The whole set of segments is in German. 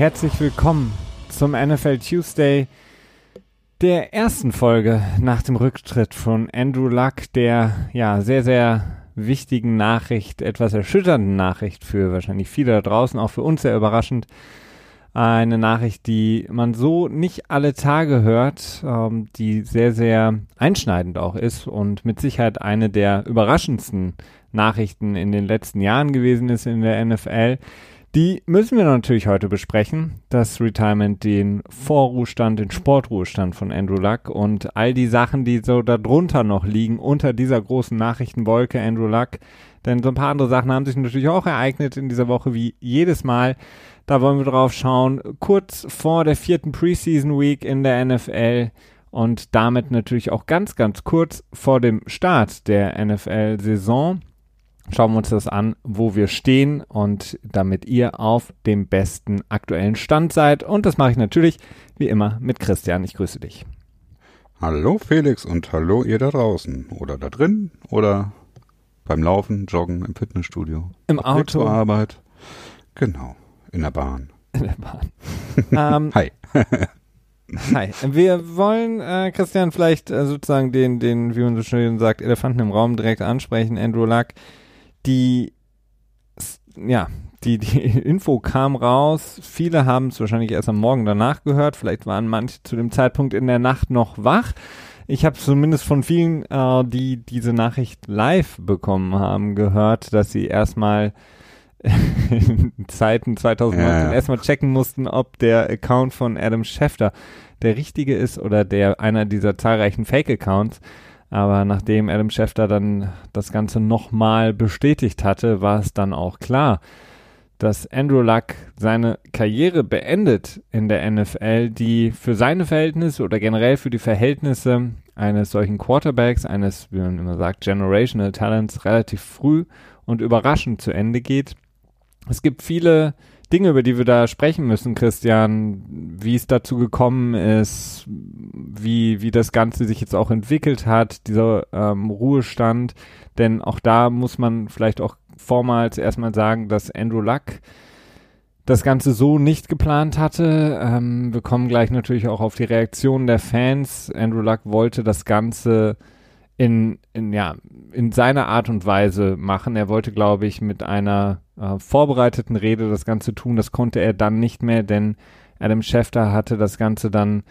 herzlich willkommen zum NFL Tuesday, der ersten Folge nach dem Rücktritt von Andrew Luck, der ja sehr, sehr wichtigen Nachricht, etwas erschütternden Nachricht für wahrscheinlich viele da draußen, auch für uns sehr überraschend. Eine Nachricht, die man so nicht alle Tage hört, ähm, die sehr, sehr einschneidend auch ist und mit Sicherheit eine der überraschendsten Nachrichten in den letzten Jahren gewesen ist in der NFL. Die müssen wir natürlich heute besprechen. Das Retirement, den Vorruhestand, den Sportruhestand von Andrew Luck und all die Sachen, die so darunter noch liegen, unter dieser großen Nachrichtenwolke Andrew Luck. Denn so ein paar andere Sachen haben sich natürlich auch ereignet in dieser Woche, wie jedes Mal. Da wollen wir drauf schauen. Kurz vor der vierten Preseason Week in der NFL und damit natürlich auch ganz, ganz kurz vor dem Start der NFL-Saison schauen wir uns das an, wo wir stehen und damit ihr auf dem besten aktuellen Stand seid. Und das mache ich natürlich wie immer mit Christian. Ich grüße dich. Hallo Felix und hallo ihr da draußen oder da drin oder beim Laufen, Joggen im Fitnessstudio. Im Auto. Zur Arbeit. Genau, in der Bahn. In der Bahn. ähm, Hi. Hi. Wir wollen, äh, Christian, vielleicht äh, sozusagen den, den, wie man so schön sagt, Elefanten im Raum direkt ansprechen. Andrew Luck die, ja, die, die Info kam raus. Viele haben es wahrscheinlich erst am Morgen danach gehört. Vielleicht waren manche zu dem Zeitpunkt in der Nacht noch wach. Ich habe zumindest von vielen, äh, die diese Nachricht live bekommen haben, gehört, dass sie erstmal in Zeiten 2019 ja, erstmal checken mussten, ob der Account von Adam Schefter der richtige ist oder der einer dieser zahlreichen Fake-Accounts. Aber nachdem Adam Schefter dann das Ganze nochmal bestätigt hatte, war es dann auch klar, dass Andrew Luck seine Karriere beendet in der NFL, die für seine Verhältnisse oder generell für die Verhältnisse eines solchen Quarterbacks, eines, wie man immer sagt, Generational Talents relativ früh und überraschend zu Ende geht. Es gibt viele Dinge, über die wir da sprechen müssen, Christian, wie es dazu gekommen ist, wie, wie das Ganze sich jetzt auch entwickelt hat, dieser ähm, Ruhestand. Denn auch da muss man vielleicht auch vormals erstmal sagen, dass Andrew Luck das Ganze so nicht geplant hatte. Ähm, wir kommen gleich natürlich auch auf die Reaktion der Fans. Andrew Luck wollte das Ganze in, in, ja, in seiner Art und Weise machen. Er wollte, glaube ich, mit einer äh, vorbereiteten Rede das Ganze tun. Das konnte er dann nicht mehr, denn Adam Schefter hatte das Ganze dann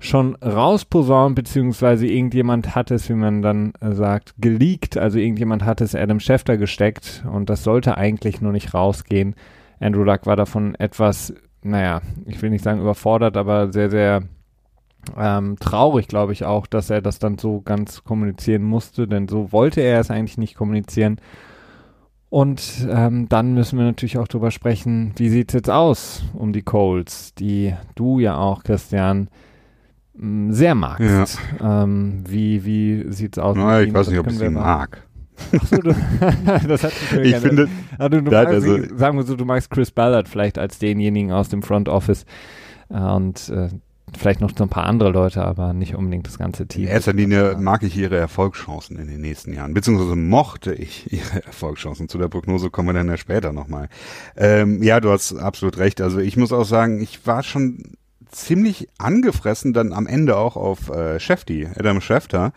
schon rausposaunt, beziehungsweise irgendjemand hat es, wie man dann äh, sagt, geleakt. Also irgendjemand hat es Adam Schefter gesteckt und das sollte eigentlich nur nicht rausgehen. Andrew Luck war davon etwas, naja, ich will nicht sagen überfordert, aber sehr, sehr ähm, traurig, glaube ich auch, dass er das dann so ganz kommunizieren musste, denn so wollte er es eigentlich nicht kommunizieren. Und ähm, dann müssen wir natürlich auch darüber sprechen, wie sieht es jetzt aus um die Colts, die du ja auch, Christian, sehr magst. Ja. Ähm, wie wie sieht es aus? Naja, ich weiß nicht, ob ich sie mag. Achso, du, das hat Ich finde, also, du magst, also, sagen wir so, du magst Chris Ballard vielleicht als denjenigen aus dem Front Office. Äh, und äh, vielleicht noch so ein paar andere Leute, aber nicht unbedingt das ganze Team. In erster Linie mag ich ihre Erfolgschancen in den nächsten Jahren, beziehungsweise mochte ich ihre Erfolgschancen. Zu der Prognose kommen wir dann ja später nochmal. Ähm, ja, du hast absolut recht. Also ich muss auch sagen, ich war schon ziemlich angefressen dann am Ende auch auf äh, Adam Schefter,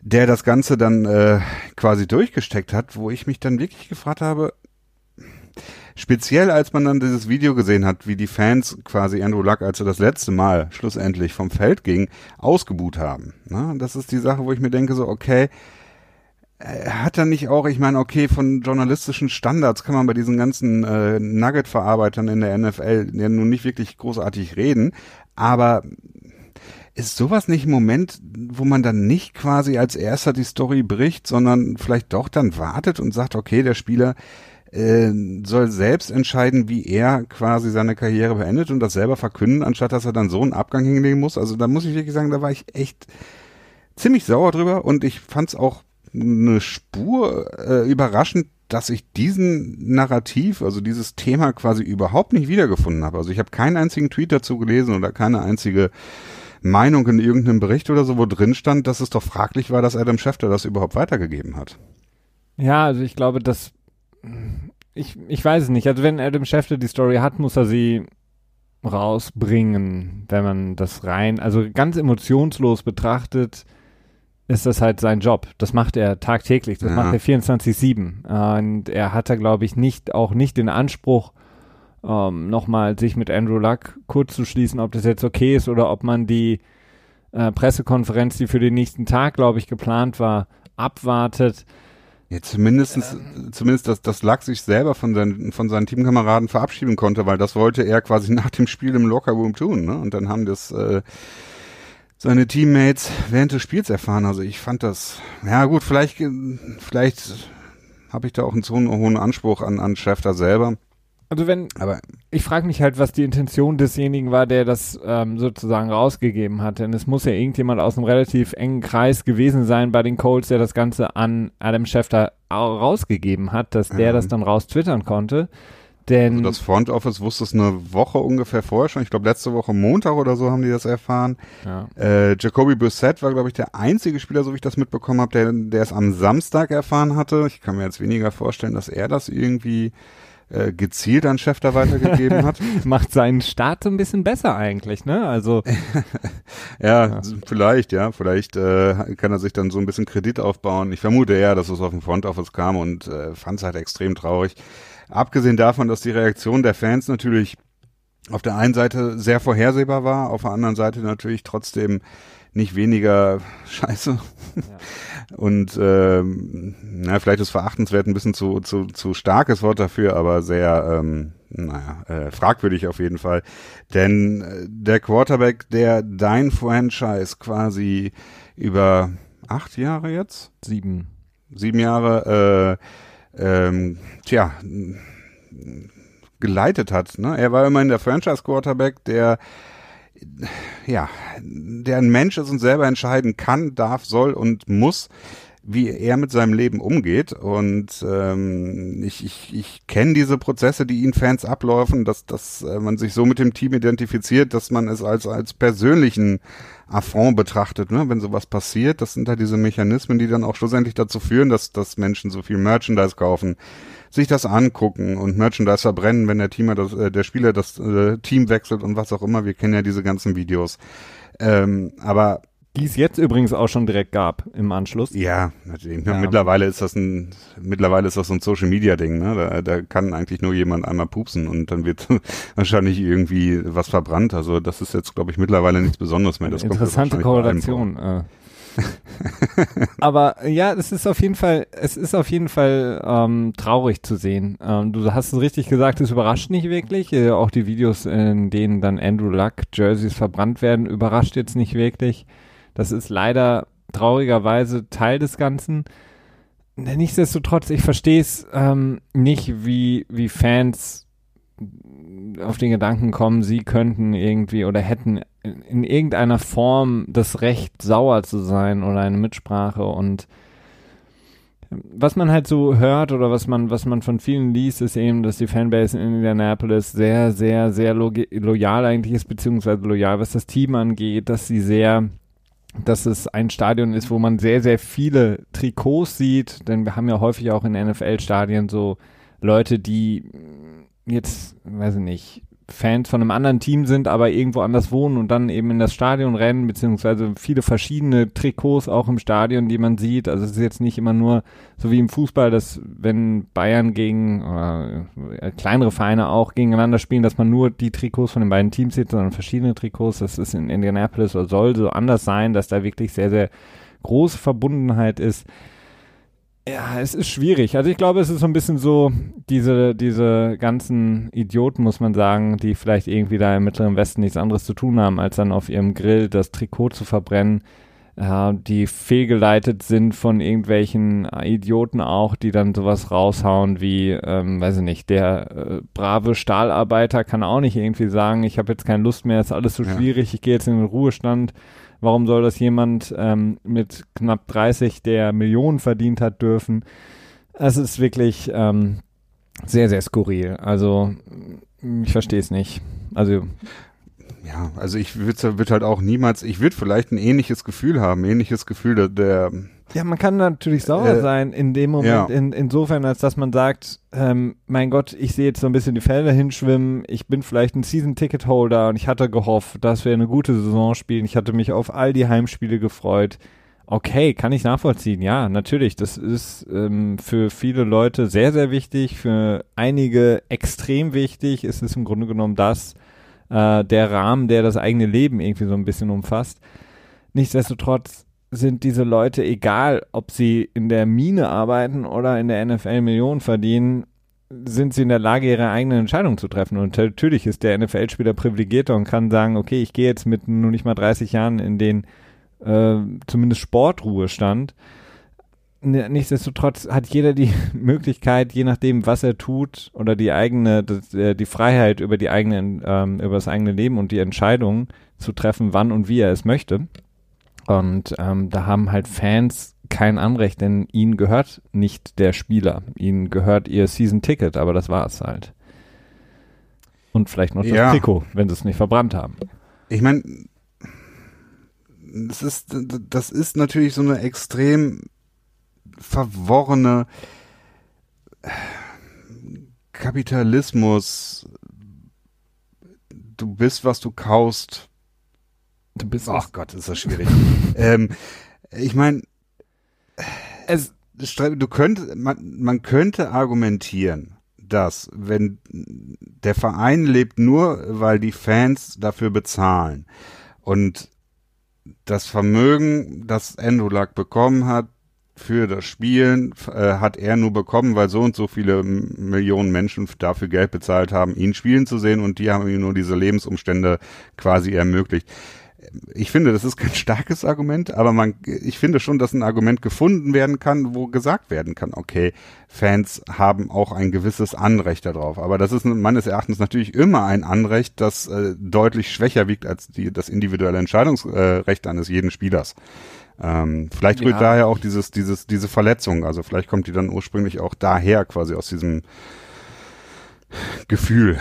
der das Ganze dann äh, quasi durchgesteckt hat, wo ich mich dann wirklich gefragt habe, Speziell als man dann dieses Video gesehen hat, wie die Fans quasi Andrew Luck, als er das letzte Mal schlussendlich vom Feld ging, ausgebuht haben. Ne? Das ist die Sache, wo ich mir denke, so, okay, hat er nicht auch, ich meine, okay, von journalistischen Standards kann man bei diesen ganzen äh, Nugget-Verarbeitern in der NFL ja nun nicht wirklich großartig reden, aber ist sowas nicht ein Moment, wo man dann nicht quasi als erster die Story bricht, sondern vielleicht doch dann wartet und sagt, okay, der Spieler äh, soll selbst entscheiden, wie er quasi seine Karriere beendet und das selber verkünden, anstatt dass er dann so einen Abgang hinlegen muss. Also da muss ich wirklich sagen, da war ich echt ziemlich sauer drüber und ich fand es auch eine Spur äh, überraschend, dass ich diesen Narrativ, also dieses Thema quasi überhaupt nicht wiedergefunden habe. Also ich habe keinen einzigen Tweet dazu gelesen oder keine einzige Meinung in irgendeinem Bericht oder so, wo drin stand, dass es doch fraglich war, dass Adam Schefter das überhaupt weitergegeben hat. Ja, also ich glaube, dass ich, ich weiß es nicht. Also wenn Adam Schefter die Story hat, muss er sie rausbringen, wenn man das rein, also ganz emotionslos betrachtet, ist das halt sein Job. Das macht er tagtäglich, das ja. macht er 24-7. Und er hat da, glaube ich, nicht, auch nicht den Anspruch, ähm, nochmal sich mit Andrew Luck kurz zu schließen, ob das jetzt okay ist oder ob man die äh, Pressekonferenz, die für den nächsten Tag, glaube ich, geplant war, abwartet. Ja, zumindest, ähm, zumindest, dass, dass Luck sich selber von seinen, von seinen Teamkameraden verabschieden konnte, weil das wollte er quasi nach dem Spiel im Lockerroom tun. Ne? Und dann haben das äh, seine Teammates während des Spiels erfahren. Also ich fand das, ja gut, vielleicht, vielleicht habe ich da auch einen so hohen Anspruch an, an Schäfter selber. Also wenn, aber ich frage mich halt, was die Intention desjenigen war, der das ähm, sozusagen rausgegeben hat. Denn es muss ja irgendjemand aus einem relativ engen Kreis gewesen sein bei den Colts, der das Ganze an Adam Schefter rausgegeben hat, dass der ja. das dann raus twittern konnte. Denn also das Front Office wusste es eine Woche ungefähr vorher schon. Ich glaube, letzte Woche Montag oder so haben die das erfahren. Ja. Äh, Jacoby Brissett war, glaube ich, der einzige Spieler, so wie ich das mitbekommen habe, der, der es am Samstag erfahren hatte. Ich kann mir jetzt weniger vorstellen, dass er das irgendwie äh, gezielt an Schäfter weitergegeben hat. Macht seinen Start so ein bisschen besser eigentlich, ne? Also ja, ja, vielleicht, ja, vielleicht äh, kann er sich dann so ein bisschen Kredit aufbauen. Ich vermute eher, dass es auf dem Front Office kam und äh, fand es halt extrem traurig. Abgesehen davon, dass die Reaktion der Fans natürlich auf der einen Seite sehr vorhersehbar war, auf der anderen Seite natürlich trotzdem nicht weniger scheiße. Ja. Und ähm, na, vielleicht ist verachtenswert ein bisschen zu, zu, zu starkes Wort dafür, aber sehr, ähm, naja, äh, fragwürdig auf jeden Fall. Denn äh, der Quarterback, der dein Franchise quasi über acht Jahre jetzt? Sieben. Sieben Jahre, äh, ähm, tja, geleitet hat. Ne? Er war immerhin der Franchise-Quarterback, der ja, der ein Mensch ist und selber entscheiden kann, darf, soll und muss, wie er mit seinem Leben umgeht. Und ähm, ich, ich, ich kenne diese Prozesse, die ihn Fans ablaufen, dass, dass äh, man sich so mit dem Team identifiziert, dass man es als, als persönlichen Affront betrachtet, ne? wenn sowas passiert. Das sind halt diese Mechanismen, die dann auch schlussendlich dazu führen, dass, dass Menschen so viel Merchandise kaufen, sich das angucken und Merchandise verbrennen, wenn der Teamer das, äh, der Spieler das äh, Team wechselt und was auch immer. Wir kennen ja diese ganzen Videos. Ähm, aber die es jetzt übrigens auch schon direkt gab im Anschluss. Ja, natürlich. Ja. Mittlerweile ist das ein, mittlerweile ist das so ein Social Media Ding, ne? Da, da kann eigentlich nur jemand einmal pupsen und dann wird wahrscheinlich irgendwie was verbrannt. Also das ist jetzt, glaube ich, mittlerweile nichts Besonderes mehr. Das Interessante Korrelation. Äh. Aber ja, es ist auf jeden Fall, es ist auf jeden Fall ähm, traurig zu sehen. Ähm, du hast es richtig gesagt, es überrascht nicht wirklich. Äh, auch die Videos, in denen dann Andrew Luck Jerseys verbrannt werden, überrascht jetzt nicht wirklich. Das ist leider traurigerweise Teil des Ganzen. Nichtsdestotrotz, ich verstehe es ähm, nicht, wie, wie Fans auf den Gedanken kommen, sie könnten irgendwie oder hätten in irgendeiner Form das Recht, sauer zu sein oder eine Mitsprache. Und was man halt so hört oder was man, was man von vielen liest, ist eben, dass die Fanbase in Indianapolis sehr, sehr, sehr lo loyal eigentlich ist, beziehungsweise loyal, was das Team angeht, dass sie sehr dass es ein Stadion ist, wo man sehr, sehr viele Trikots sieht, denn wir haben ja häufig auch in NFL-Stadien so Leute, die jetzt, weiß ich nicht, Fans von einem anderen Team sind, aber irgendwo anders wohnen und dann eben in das Stadion rennen, beziehungsweise viele verschiedene Trikots auch im Stadion, die man sieht. Also es ist jetzt nicht immer nur so wie im Fußball, dass wenn Bayern gegen äh, kleinere Vereine auch gegeneinander spielen, dass man nur die Trikots von den beiden Teams sieht, sondern verschiedene Trikots. Das ist in Indianapolis oder soll so anders sein, dass da wirklich sehr, sehr große Verbundenheit ist. Ja, es ist schwierig. Also ich glaube, es ist so ein bisschen so, diese, diese ganzen Idioten, muss man sagen, die vielleicht irgendwie da im Mittleren Westen nichts anderes zu tun haben, als dann auf ihrem Grill das Trikot zu verbrennen, äh, die fehlgeleitet sind von irgendwelchen Idioten auch, die dann sowas raushauen wie, ähm, weiß ich nicht, der äh, brave Stahlarbeiter kann auch nicht irgendwie sagen, ich habe jetzt keine Lust mehr, ist alles so ja. schwierig, ich gehe jetzt in den Ruhestand Warum soll das jemand ähm, mit knapp 30, der Millionen verdient hat, dürfen? Es ist wirklich ähm, sehr, sehr skurril. Also ich verstehe es nicht. Also ja, also ich würde würd halt auch niemals, ich würde vielleicht ein ähnliches Gefühl haben, ähnliches Gefühl der, der Ja, man kann natürlich sauer Äh, sein in dem Moment, ja. in, insofern, als dass man sagt, ähm, mein Gott, ich sehe jetzt so ein bisschen die Felder hinschwimmen, ich bin vielleicht ein Season-Ticket-Holder und ich hatte gehofft, dass wir eine gute Saison spielen. Ich hatte mich auf all die Heimspiele gefreut. Okay, kann ich nachvollziehen. Ja, natürlich. Das ist ähm, für viele Leute sehr, sehr wichtig, für einige extrem wichtig. Es ist im Grunde genommen das, äh, der Rahmen, der das eigene Leben irgendwie so ein bisschen umfasst. Nichtsdestotrotz sind diese Leute, egal ob sie in der Mine arbeiten oder in der NFL Millionen verdienen, sind sie in der Lage, ihre eigenen Entscheidungen zu treffen. Und natürlich ist der NFL-Spieler privilegierter und kann sagen, okay, ich gehe jetzt mit nur nicht mal 30 Jahren in den äh, zumindest Sportruhestand. Nichtsdestotrotz hat jeder die Möglichkeit, je nachdem, was er tut, oder die eigene, äh, die Freiheit über die eigenen, ähm, über das eigene Leben und die Entscheidung zu treffen, wann und wie er es möchte. Und ähm, da haben halt Fans kein Anrecht, denn ihnen gehört nicht der Spieler. Ihnen gehört ihr Season-Ticket, aber das war es halt. Und vielleicht noch das Ja. Trikot, wenn sie es nicht verbrannt haben. Ich meine, das ist, das ist natürlich so eine extrem verworrene Kapitalismus. Du bist, was du kaust. Du bist Ach Gott, ist das schwierig. ähm, ich meine, es, du könntest, man, man könnte argumentieren, dass wenn der Verein lebt nur, weil die Fans dafür bezahlen und das Vermögen, das Andrew Luck bekommen hat für das Spielen, äh, hat er nur bekommen, weil so und so viele Millionen Menschen dafür Geld bezahlt haben, ihn spielen zu sehen und die haben ihm nur diese Lebensumstände quasi ermöglicht ich finde, das ist kein starkes Argument, aber man, ich finde schon, dass ein Argument gefunden werden kann, wo gesagt werden kann, okay, Fans haben auch ein gewisses Anrecht darauf. Aber das ist meines Erachtens natürlich immer ein Anrecht, das äh, deutlich schwächer wiegt als die, das individuelle Entscheidungsrecht eines jeden Spielers. Ähm, vielleicht rührt Ja. daher auch dieses, dieses, diese Verletzung. Also vielleicht kommt die dann ursprünglich auch daher, quasi aus diesem Gefühl,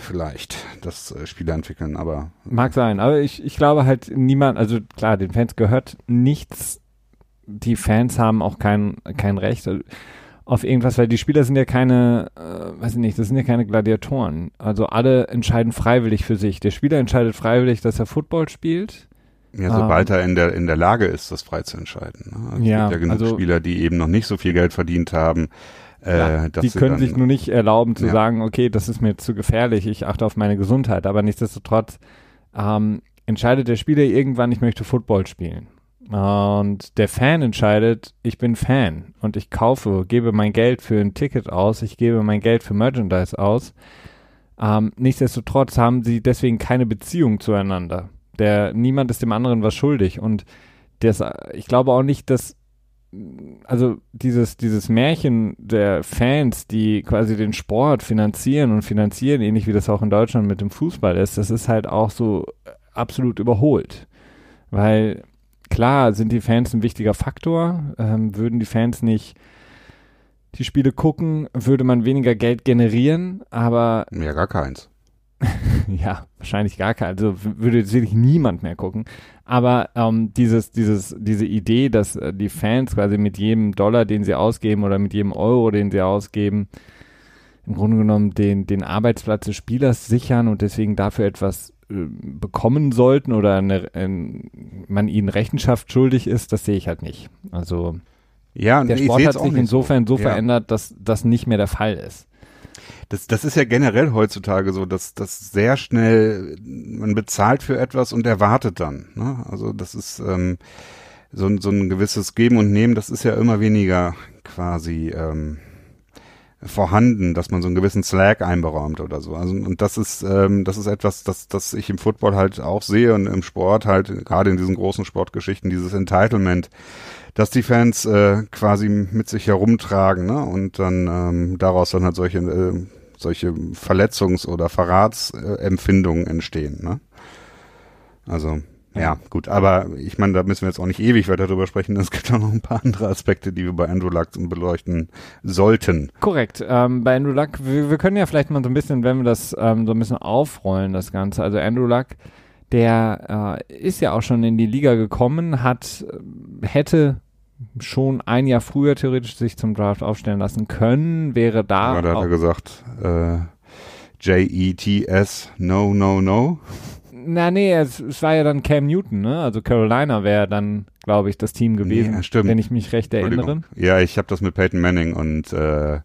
vielleicht, das äh, Spieler entwickeln. Aber Mag sein, aber ich, ich glaube halt niemand, also klar, den Fans gehört nichts. Die Fans haben auch kein, kein Recht auf irgendwas, weil die Spieler sind ja keine, äh, weiß ich nicht, das sind ja keine Gladiatoren. Also alle entscheiden freiwillig für sich. Der Spieler entscheidet freiwillig, dass er Football spielt. Ja, sobald Ähm, er in der, in der Lage ist, das frei zu entscheiden. Ne? Es Ja, gibt ja genug also- Spieler, die eben noch nicht so viel Geld verdient haben. Ja, Äh, dass die können sich nur nicht erlauben zu Ja. sagen, okay, das ist mir zu gefährlich, ich achte auf meine Gesundheit. Aber nichtsdestotrotz ähm, entscheidet der Spieler irgendwann, ich möchte Football spielen. Und der Fan entscheidet, ich bin Fan und ich kaufe, gebe mein Geld für ein Ticket aus, ich gebe mein Geld für Merchandise aus. Ähm, nichtsdestotrotz haben sie deswegen keine Beziehung zueinander. Der, niemand ist dem anderen was schuldig. Und das, ich glaube auch nicht, dass also dieses, dieses Märchen der Fans, die quasi den Sport finanzieren und finanzieren, ähnlich wie das auch in Deutschland mit dem Fußball ist, das ist halt auch so absolut überholt. Weil klar sind die Fans ein wichtiger Faktor. Ähm, würden die Fans nicht die Spiele gucken, würde man weniger Geld generieren, aber Ja, gar keins. ja, wahrscheinlich gar kein, also würde jetzt wirklich niemand mehr gucken. Aber ähm, dieses, dieses, diese Idee, dass äh, die Fans quasi mit jedem Dollar, den sie ausgeben oder mit jedem Euro, den sie ausgeben, im Grunde genommen den, den Arbeitsplatz des Spielers sichern und deswegen dafür etwas äh, bekommen sollten oder eine, ein, man ihnen Rechenschaft schuldig ist, das sehe ich halt nicht. Also Ja, der Sport hat sich insofern so Ja. verändert, dass das nicht mehr der Fall ist. Das, das ist ja generell heutzutage so, dass das sehr schnell, man bezahlt für etwas und erwartet dann. Ne? Also das ist ähm, so, ein- so ein gewisses Geben und Nehmen, das ist ja immer weniger quasi ähm, vorhanden, dass man so einen gewissen Slack einberaumt oder so. Also und das ist ähm, das ist etwas, das das ich im Football halt auch sehe und im Sport halt gerade in diesen großen Sportgeschichten dieses Entitlement, dass die Fans äh, quasi mit sich herumtragen, ne? Und dann ähm, daraus dann halt solche äh, solche Verletzungs- oder Verratsempfindungen entstehen, ne? Also ja, gut, aber ich meine, da müssen wir jetzt auch nicht ewig weiter drüber sprechen. Es gibt auch noch ein paar andere Aspekte, die wir bei Andrew Luck beleuchten sollten. Korrekt. Ähm, bei Andrew Luck, wir, wir können ja vielleicht mal so ein bisschen, wenn wir das ähm, so ein bisschen aufrollen, das Ganze. Also Andrew Luck, der äh, ist ja auch schon in die Liga gekommen, hat, äh, hätte schon ein Jahr früher theoretisch sich zum Draft aufstellen lassen können, wäre da. Aber da hat er gesagt, äh, J-E-T-S, no, no, no. Na nee, es, es, war ja dann Cam Newton, ne? Also Carolina wäre dann, glaube ich, das Team gewesen, nee, stimmt. wenn ich mich recht erinnere. Ja, ich habe das mit Peyton Manning und, äh,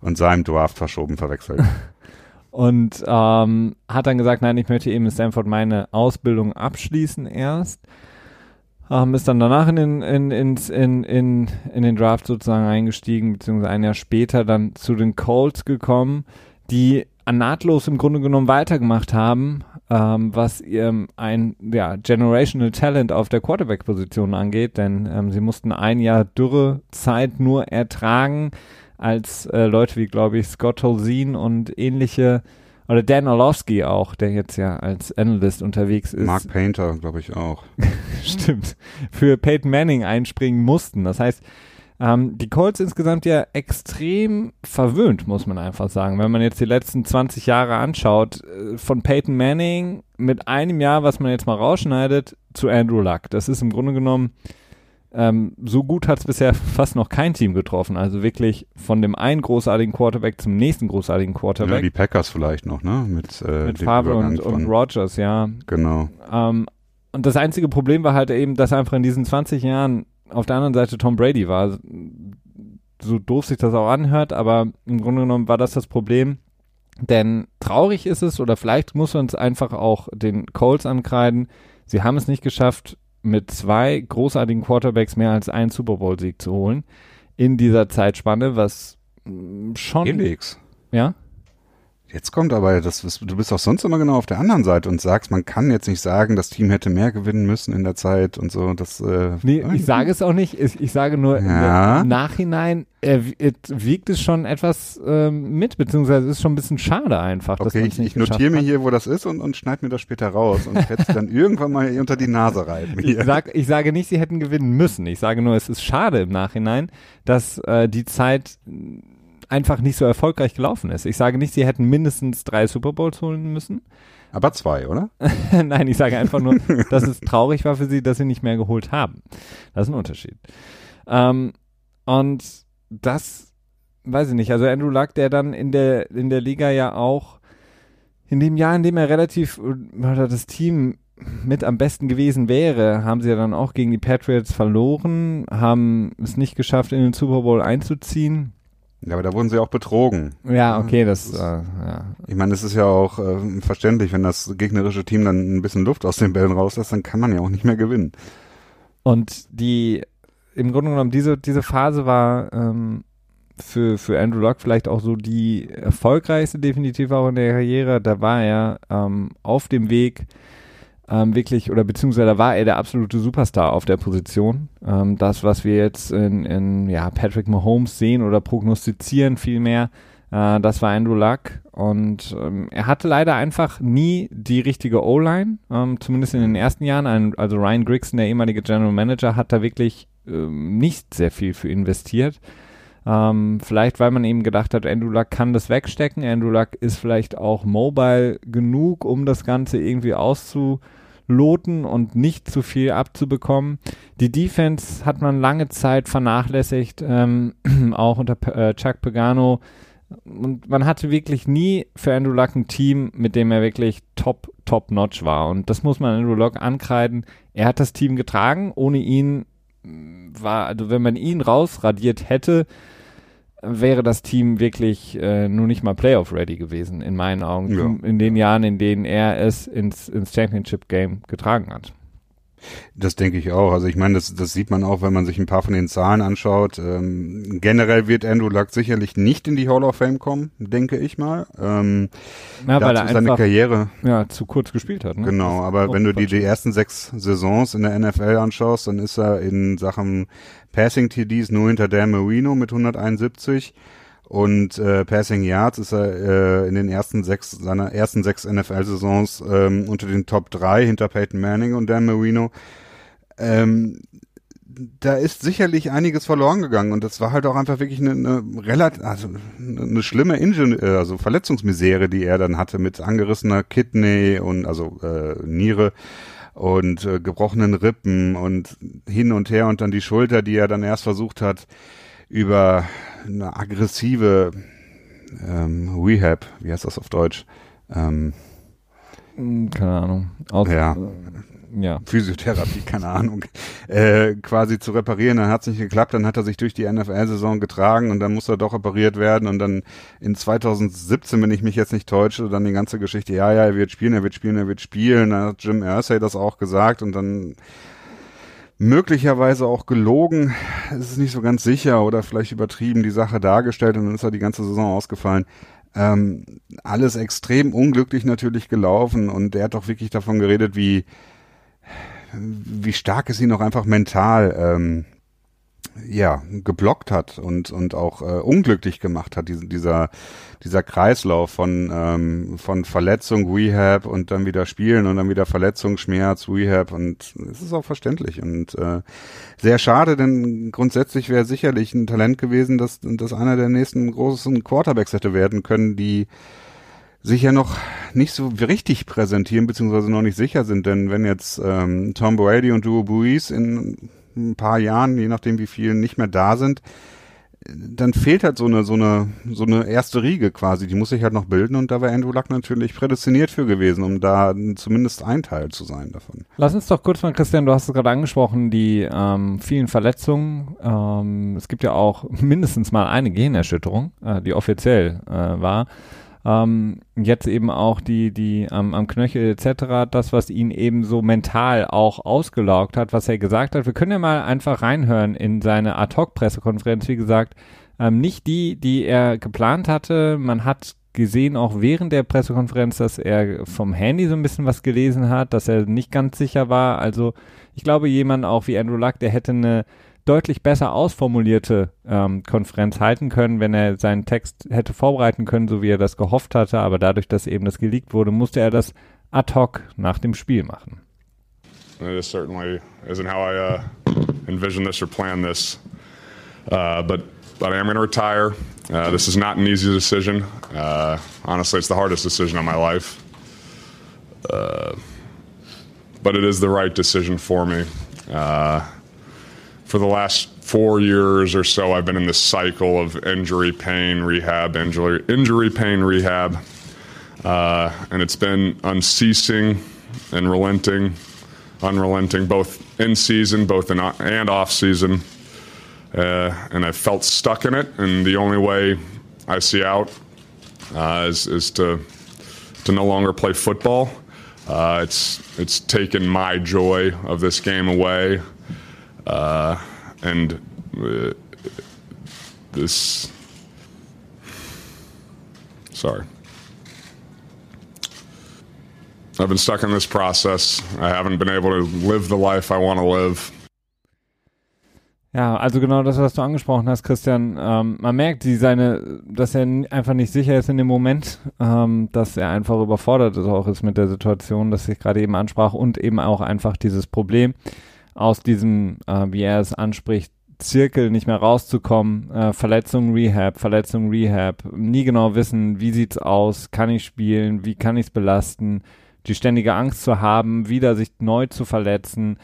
und seinem Draft verschoben verwechselt. und ähm, hat dann gesagt, nein, ich möchte eben in Stanford meine Ausbildung abschließen erst. Ähm, ist dann danach in den, in, in, in, in, in den Draft sozusagen eingestiegen, beziehungsweise ein Jahr später dann zu den Colts gekommen, die nahtlos im Grunde genommen weitergemacht haben, ähm, was ähm, ein ja, Generational Talent auf der Quarterback-Position angeht, denn ähm, sie mussten ein Jahr Dürrezeit nur ertragen, als äh, Leute wie, glaube ich, Scott Tolzien und ähnliche, oder Dan Orlovsky auch, der jetzt ja als Analyst unterwegs ist. Mark Painter, glaube ich auch. Stimmt. Für Peyton Manning einspringen mussten. Das heißt, ähm, die Colts insgesamt ja extrem verwöhnt, muss man einfach sagen. Wenn man jetzt die letzten 20 Jahre anschaut, äh, von Peyton Manning mit einem Jahr, was man jetzt mal rausschneidet, zu Andrew Luck. Das ist im Grunde genommen, ähm, so gut hat es bisher fast noch kein Team getroffen. Also wirklich von dem einen großartigen Quarterback zum nächsten großartigen Quarterback. Ja, die Packers vielleicht noch, ne? Mit, äh, Mit Favre und, und Rogers, ja. Genau. Ähm, und das einzige Problem war halt eben, dass einfach in diesen 20 Jahren auf der anderen Seite Tom Brady war. So doof sich das auch anhört, aber im Grunde genommen war das das Problem. Denn traurig ist es, oder vielleicht muss man es einfach auch den Colts ankreiden. Sie haben es nicht geschafft, mit zwei großartigen Quarterbacks mehr als einen Super Bowl-Sieg zu holen in dieser Zeitspanne, was mm, schon. Felix. Ja? Jetzt kommt aber, das, du bist auch sonst immer genau auf der anderen Seite und sagst, man kann jetzt nicht sagen, das Team hätte mehr gewinnen müssen in der Zeit und so. Das, äh, nee, ich sage es auch nicht. Ich, ich sage nur, ja. im Nachhinein äh, wiegt es schon etwas äh, mit, beziehungsweise ist schon ein bisschen schade einfach. Okay, ich, ich notiere mir hier, wo das ist und, und schneide mir das später raus und werde es dann irgendwann mal unter die Nase reiben. Ich, sag, ich sage nicht, sie hätten gewinnen müssen. Ich sage nur, es ist schade im Nachhinein, dass äh, die Zeit einfach nicht so erfolgreich gelaufen ist. Ich sage nicht, sie hätten mindestens drei Super Bowls holen müssen. Aber zwei, oder? Nein, ich sage einfach nur, dass es traurig war für sie, dass sie nicht mehr geholt haben. Das ist ein Unterschied. Ähm, und das weiß ich nicht. Also Andrew Luck, der dann in der, in der Liga ja auch in dem Jahr, in dem er relativ oder das Team mit am besten gewesen wäre, haben sie ja dann auch gegen die Patriots verloren, haben es nicht geschafft, in den Super Bowl einzuziehen. Ja, aber da wurden sie auch betrogen. Ja, okay, das, das ist, äh, ja. Ich meine, es ist ja auch äh, verständlich, wenn das gegnerische Team dann ein bisschen Luft aus den Bällen rauslässt, dann kann man ja auch nicht mehr gewinnen. Und die, im Grunde genommen, diese, diese Phase war ähm, für, für Andrew Locke vielleicht auch so die erfolgreichste definitiv auch in der Karriere. Da war er ähm, auf dem Weg, ähm, wirklich, oder beziehungsweise da war er der absolute Superstar auf der Position. Ähm, das, was wir jetzt in, in ja, Patrick Mahomes sehen oder prognostizieren vielmehr, äh, das war Andrew Luck. Und ähm, er hatte leider einfach nie die richtige O-Line, ähm, zumindest in den ersten Jahren. Ein, also Ryan Grigson, der ehemalige General Manager, hat da wirklich ähm, nicht sehr viel für investiert. Ähm, vielleicht, weil man eben gedacht hat, Andrew Luck kann das wegstecken. Andrew Luck ist vielleicht auch mobile genug, um das Ganze irgendwie auszu loten und nicht zu viel abzubekommen. Die Defense hat man lange Zeit vernachlässigt, ähm, auch unter äh, Chuck Pagano. Und man hatte wirklich nie für Andrew Luck ein Team, mit dem er wirklich top, top notch war. Und das muss man Andrew Luck ankreiden. Er hat das Team getragen. Ohne ihn war, also wenn man ihn rausradiert hätte, wäre das Team wirklich äh, nur nicht mal Playoff-ready gewesen, in meinen Augen, ja. in den Jahren, in denen er es ins, ins Championship-Game getragen hat. Das denke ich auch. Also ich meine, das, das sieht man auch, wenn man sich ein paar von den Zahlen anschaut. Ähm, generell wird Andrew Luck sicherlich nicht in die Hall of Fame kommen, denke ich mal. Ähm, ja, weil er seine einfach, Karriere ja, zu kurz gespielt hat. Ne? Genau, aber wenn du die, die ersten sechs Saisons in der NFL anschaust, dann ist er in Sachen Passing TDs nur hinter Dan Marino mit 171 und äh, Passing Yards ist er äh, in den ersten sechs seiner ersten sechs NFL-Saisons ähm, unter den Top drei hinter Peyton Manning und Dan Marino. Ähm, da ist sicherlich einiges verloren gegangen und das war halt auch einfach wirklich eine, eine relativ, also eine schlimme Inge äh, also Verletzungsmisere, die er dann hatte mit angerissener Kidney und also äh, Niere und äh, gebrochenen Rippen und hin und her und dann die Schulter, die er dann erst versucht hat, über eine aggressive ähm, Rehab, wie heißt das auf Deutsch? Ähm, hm, keine Ahnung. Aus, ja. ja. Physiotherapie, keine Ahnung, äh, quasi zu reparieren. Dann hat es nicht geklappt, dann hat er sich durch die NFL-Saison getragen und dann muss er doch operiert werden und dann in 2017, wenn ich mich jetzt nicht täusche, dann die ganze Geschichte, ja, ja, er wird spielen, er wird spielen, er wird spielen. Dann hat Jim Irsay das auch gesagt und dann möglicherweise auch gelogen, es ist nicht so ganz sicher oder vielleicht übertrieben die Sache dargestellt und dann ist er die ganze Saison ausgefallen. Ähm, alles extrem unglücklich natürlich gelaufen und er hat doch wirklich davon geredet, wie wie stark es ihn auch einfach mental ähm, ja geblockt hat und und auch äh, unglücklich gemacht hat diesen, dieser dieser Kreislauf von ähm, von Verletzung Rehab und dann wieder spielen und dann wieder Verletzung Schmerz Rehab und es ist auch verständlich und äh, sehr schade denn grundsätzlich wäre sicherlich ein Talent gewesen dass dass einer der nächsten großen Quarterbacks hätte werden können die sich ja noch nicht so richtig präsentieren, beziehungsweise noch nicht sicher sind, denn wenn jetzt ähm, Tom Brady und Drew Brees in ein paar Jahren, je nachdem wie viele nicht mehr da sind, dann fehlt halt so eine, so eine, so eine erste Riege quasi, die muss sich halt noch bilden und da wäre Andrew Luck natürlich prädestiniert für gewesen, um da zumindest ein Teil zu sein davon. Lass uns doch kurz mal, Christian, du hast es gerade angesprochen, die ähm, vielen Verletzungen. Ähm, es gibt ja auch mindestens mal eine Gehirnerschütterung, äh, die offiziell äh, war. Ähm, jetzt eben auch die, die ähm, am Knöchel etc., das, was ihn eben so mental auch ausgelaugt hat, was er gesagt hat. Wir können ja mal einfach reinhören in seine Ad-Hoc-Pressekonferenz, wie gesagt, ähm, nicht die, die er geplant hatte. Man hat gesehen, auch während der Pressekonferenz, dass er vom Handy so ein bisschen was gelesen hat, dass er nicht ganz sicher war. Also ich glaube, jemand auch wie Andrew Luck, der hätte eine deutlich besser ausformulierte ähm, Konferenz halten können, wenn er seinen Text hätte vorbereiten können, so wie er das gehofft hatte. Aber dadurch, dass eben das geleakt wurde, musste er das ad hoc nach dem Spiel machen. This certainly isn't how I uh, envision this or plan this. Uh, but but I am going to retire. Uh, this is not an easy decision. Uh, honestly, it's the hardest decision of my life. Uh, but it is the right decision for me. Uh, for the last four years or so, I've been in this cycle of injury, pain, rehab, injury, injury, pain, rehab, uh, and it's been unceasing and relenting, unrelenting, both in season, both in and off season. Uh, and I felt stuck in it, and the only way I see out uh, is, is to to no longer play football. Uh, it's it's taken my joy of this game away. Uh, and uh, this. Sorry. I've been stuck in this process. I haven't been able to live the life I want to live. Ja, also genau das, was du angesprochen hast, Christian. Ähm, man merkt, die seine, dass er einfach nicht sicher ist in dem Moment, ähm, dass er einfach überfordert ist auch ist mit der Situation, dass ich gerade eben ansprach und eben auch einfach dieses Problem aus diesem, äh, wie er es anspricht, Zirkel nicht mehr rauszukommen, äh, Verletzung, Rehab, Verletzung, Rehab, nie genau wissen, wie sieht's aus, kann ich spielen, wie kann ich es belasten, die ständige Angst zu haben, wieder sich neu zu verletzen,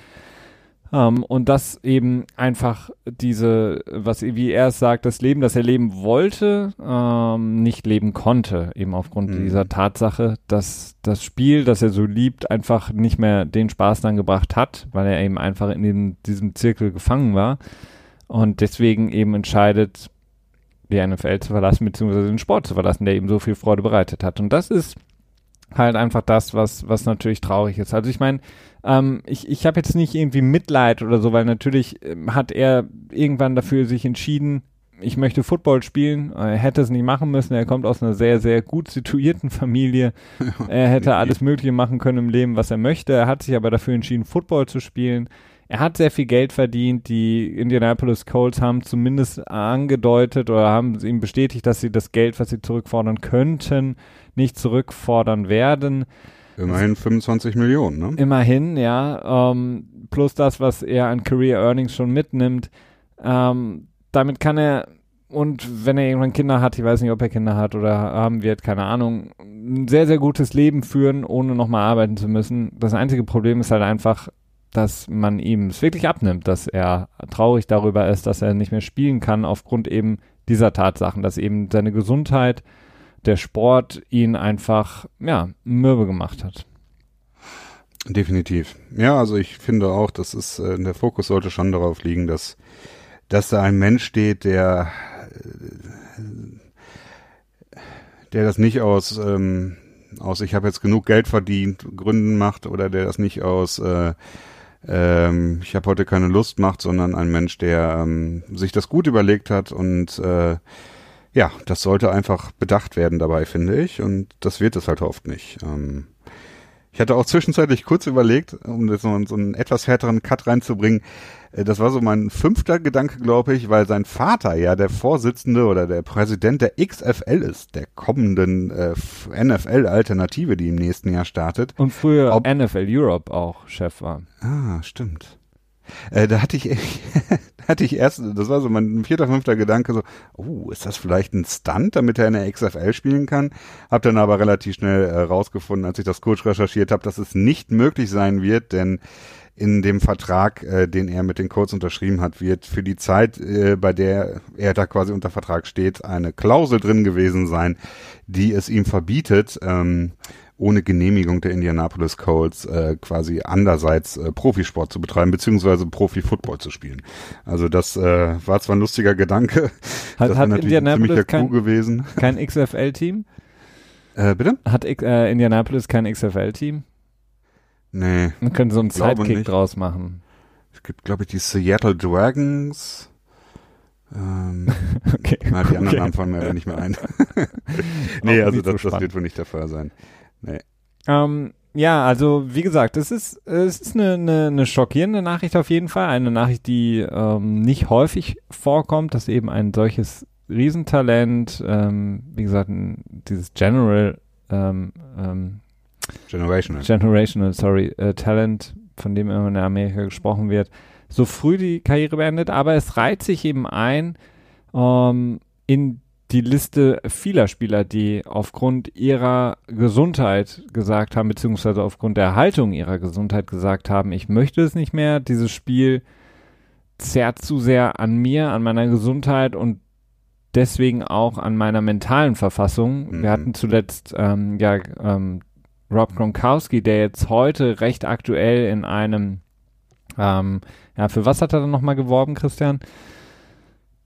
ähm, und das eben einfach diese, was wie er es sagt, das Leben, das er leben wollte, ähm, nicht leben konnte, eben aufgrund mhm. dieser Tatsache, dass das Spiel, das er so liebt, einfach nicht mehr den Spaß dann gebracht hat, weil er eben einfach in den, diesem Zirkel gefangen war und deswegen eben entscheidet, die NFL zu verlassen, beziehungsweise den Sport zu verlassen, der ihm so viel Freude bereitet hat. Und das ist halt einfach das, was, was natürlich traurig ist. Also ich meine, ähm, ich, ich habe jetzt nicht irgendwie Mitleid oder so, weil natürlich ähm, hat er irgendwann dafür sich entschieden, ich möchte Football spielen. Er hätte es nicht machen müssen. Er kommt aus einer sehr, sehr gut situierten Familie. Er hätte alles Mögliche machen können im Leben, was er möchte. Er hat sich aber dafür entschieden, Football zu spielen. Er hat sehr viel Geld verdient. Die Indianapolis Colts haben zumindest angedeutet oder haben ihm bestätigt, dass sie das Geld, was sie zurückfordern könnten, nicht zurückfordern werden. Immerhin 25 Millionen, ne? Immerhin, ja. Ähm, plus das, was er an Career Earnings schon mitnimmt. Ähm, damit kann er und wenn er irgendwann Kinder hat, ich weiß nicht, ob er Kinder hat oder haben wird, keine Ahnung, ein sehr, sehr gutes Leben führen, ohne nochmal arbeiten zu müssen. Das einzige Problem ist halt einfach, dass man ihm es wirklich abnimmt, dass er traurig darüber ist, dass er nicht mehr spielen kann, aufgrund eben dieser Tatsachen, dass eben seine Gesundheit, der Sport ihn einfach, ja, mürbe gemacht hat. Definitiv. Ja, also ich finde auch, dass es, äh, der Fokus sollte schon darauf liegen, dass, dass da ein Mensch steht, der, der das nicht aus, ähm, aus ich habe jetzt genug Geld verdient Gründen macht oder der das nicht aus äh, ähm, ich habe heute keine Lust macht, sondern ein Mensch, der ähm, sich das gut überlegt hat und äh, ja, das sollte einfach bedacht werden dabei, finde ich. Und das wird es halt oft nicht. Ähm, ich hatte auch zwischenzeitlich kurz überlegt, um so, so einen etwas härteren Cut reinzubringen. Äh, das war so mein fünfter Gedanke, glaube ich, weil sein Vater ja der Vorsitzende oder der Präsident der XFL ist, der kommenden äh, NFL-Alternative, die im nächsten Jahr startet. Und früher Ob NFL Europe auch Chef war. Ah, stimmt. Äh, da hatte ich, da hatte ich erst, das war so mein vierter, fünfter Gedanke, so, oh, ist das vielleicht ein Stunt, damit er in der XFL spielen kann? Hab dann aber relativ schnell äh, rausgefunden, als ich das kurz recherchiert habe, dass es nicht möglich sein wird, denn in dem Vertrag, äh, den er mit den Codes unterschrieben hat, wird für die Zeit, äh, bei der er da quasi unter Vertrag steht, eine Klausel drin gewesen sein, die es ihm verbietet, ähm, ohne Genehmigung der Indianapolis Colts äh, quasi andererseits äh, Profisport zu betreiben, beziehungsweise Profi-Football zu spielen. Also das äh, war zwar ein lustiger Gedanke, hat, das hat natürlich ein ziemlicher Coup gewesen. Kein XFL-Team? Äh, bitte? Hat äh, Indianapolis kein XFL-Team? Nee. Man könnte so einen Sidekick draus machen. Es gibt, glaube ich, die Seattle Dragons. Ähm, okay. Na, die anderen okay. Namen fallen mir aber nicht mehr ein. nee, also das, das wird wohl nicht der Fall sein. Nee. Ähm, ja, also wie gesagt, es ist, es ist eine, eine, eine schockierende Nachricht auf jeden Fall. Eine Nachricht, die ähm, nicht häufig vorkommt, dass eben ein solches Riesentalent, ähm, wie gesagt, dieses General ähm, ähm, Generational. Generational, sorry, äh, Talent, von dem immer in Amerika gesprochen wird, so früh die Karriere beendet, aber es reiht sich eben ein ähm, in die Liste vieler Spieler, die aufgrund ihrer Gesundheit gesagt haben, beziehungsweise aufgrund der Erhaltung ihrer Gesundheit gesagt haben, ich möchte es nicht mehr, dieses Spiel zerrt zu sehr an mir, an meiner Gesundheit und deswegen auch an meiner mentalen Verfassung. Mhm. Wir hatten zuletzt ähm, ja ähm, Rob Gronkowski, der jetzt heute recht aktuell in einem, ähm, ja, für was hat er dann nochmal geworben, Christian?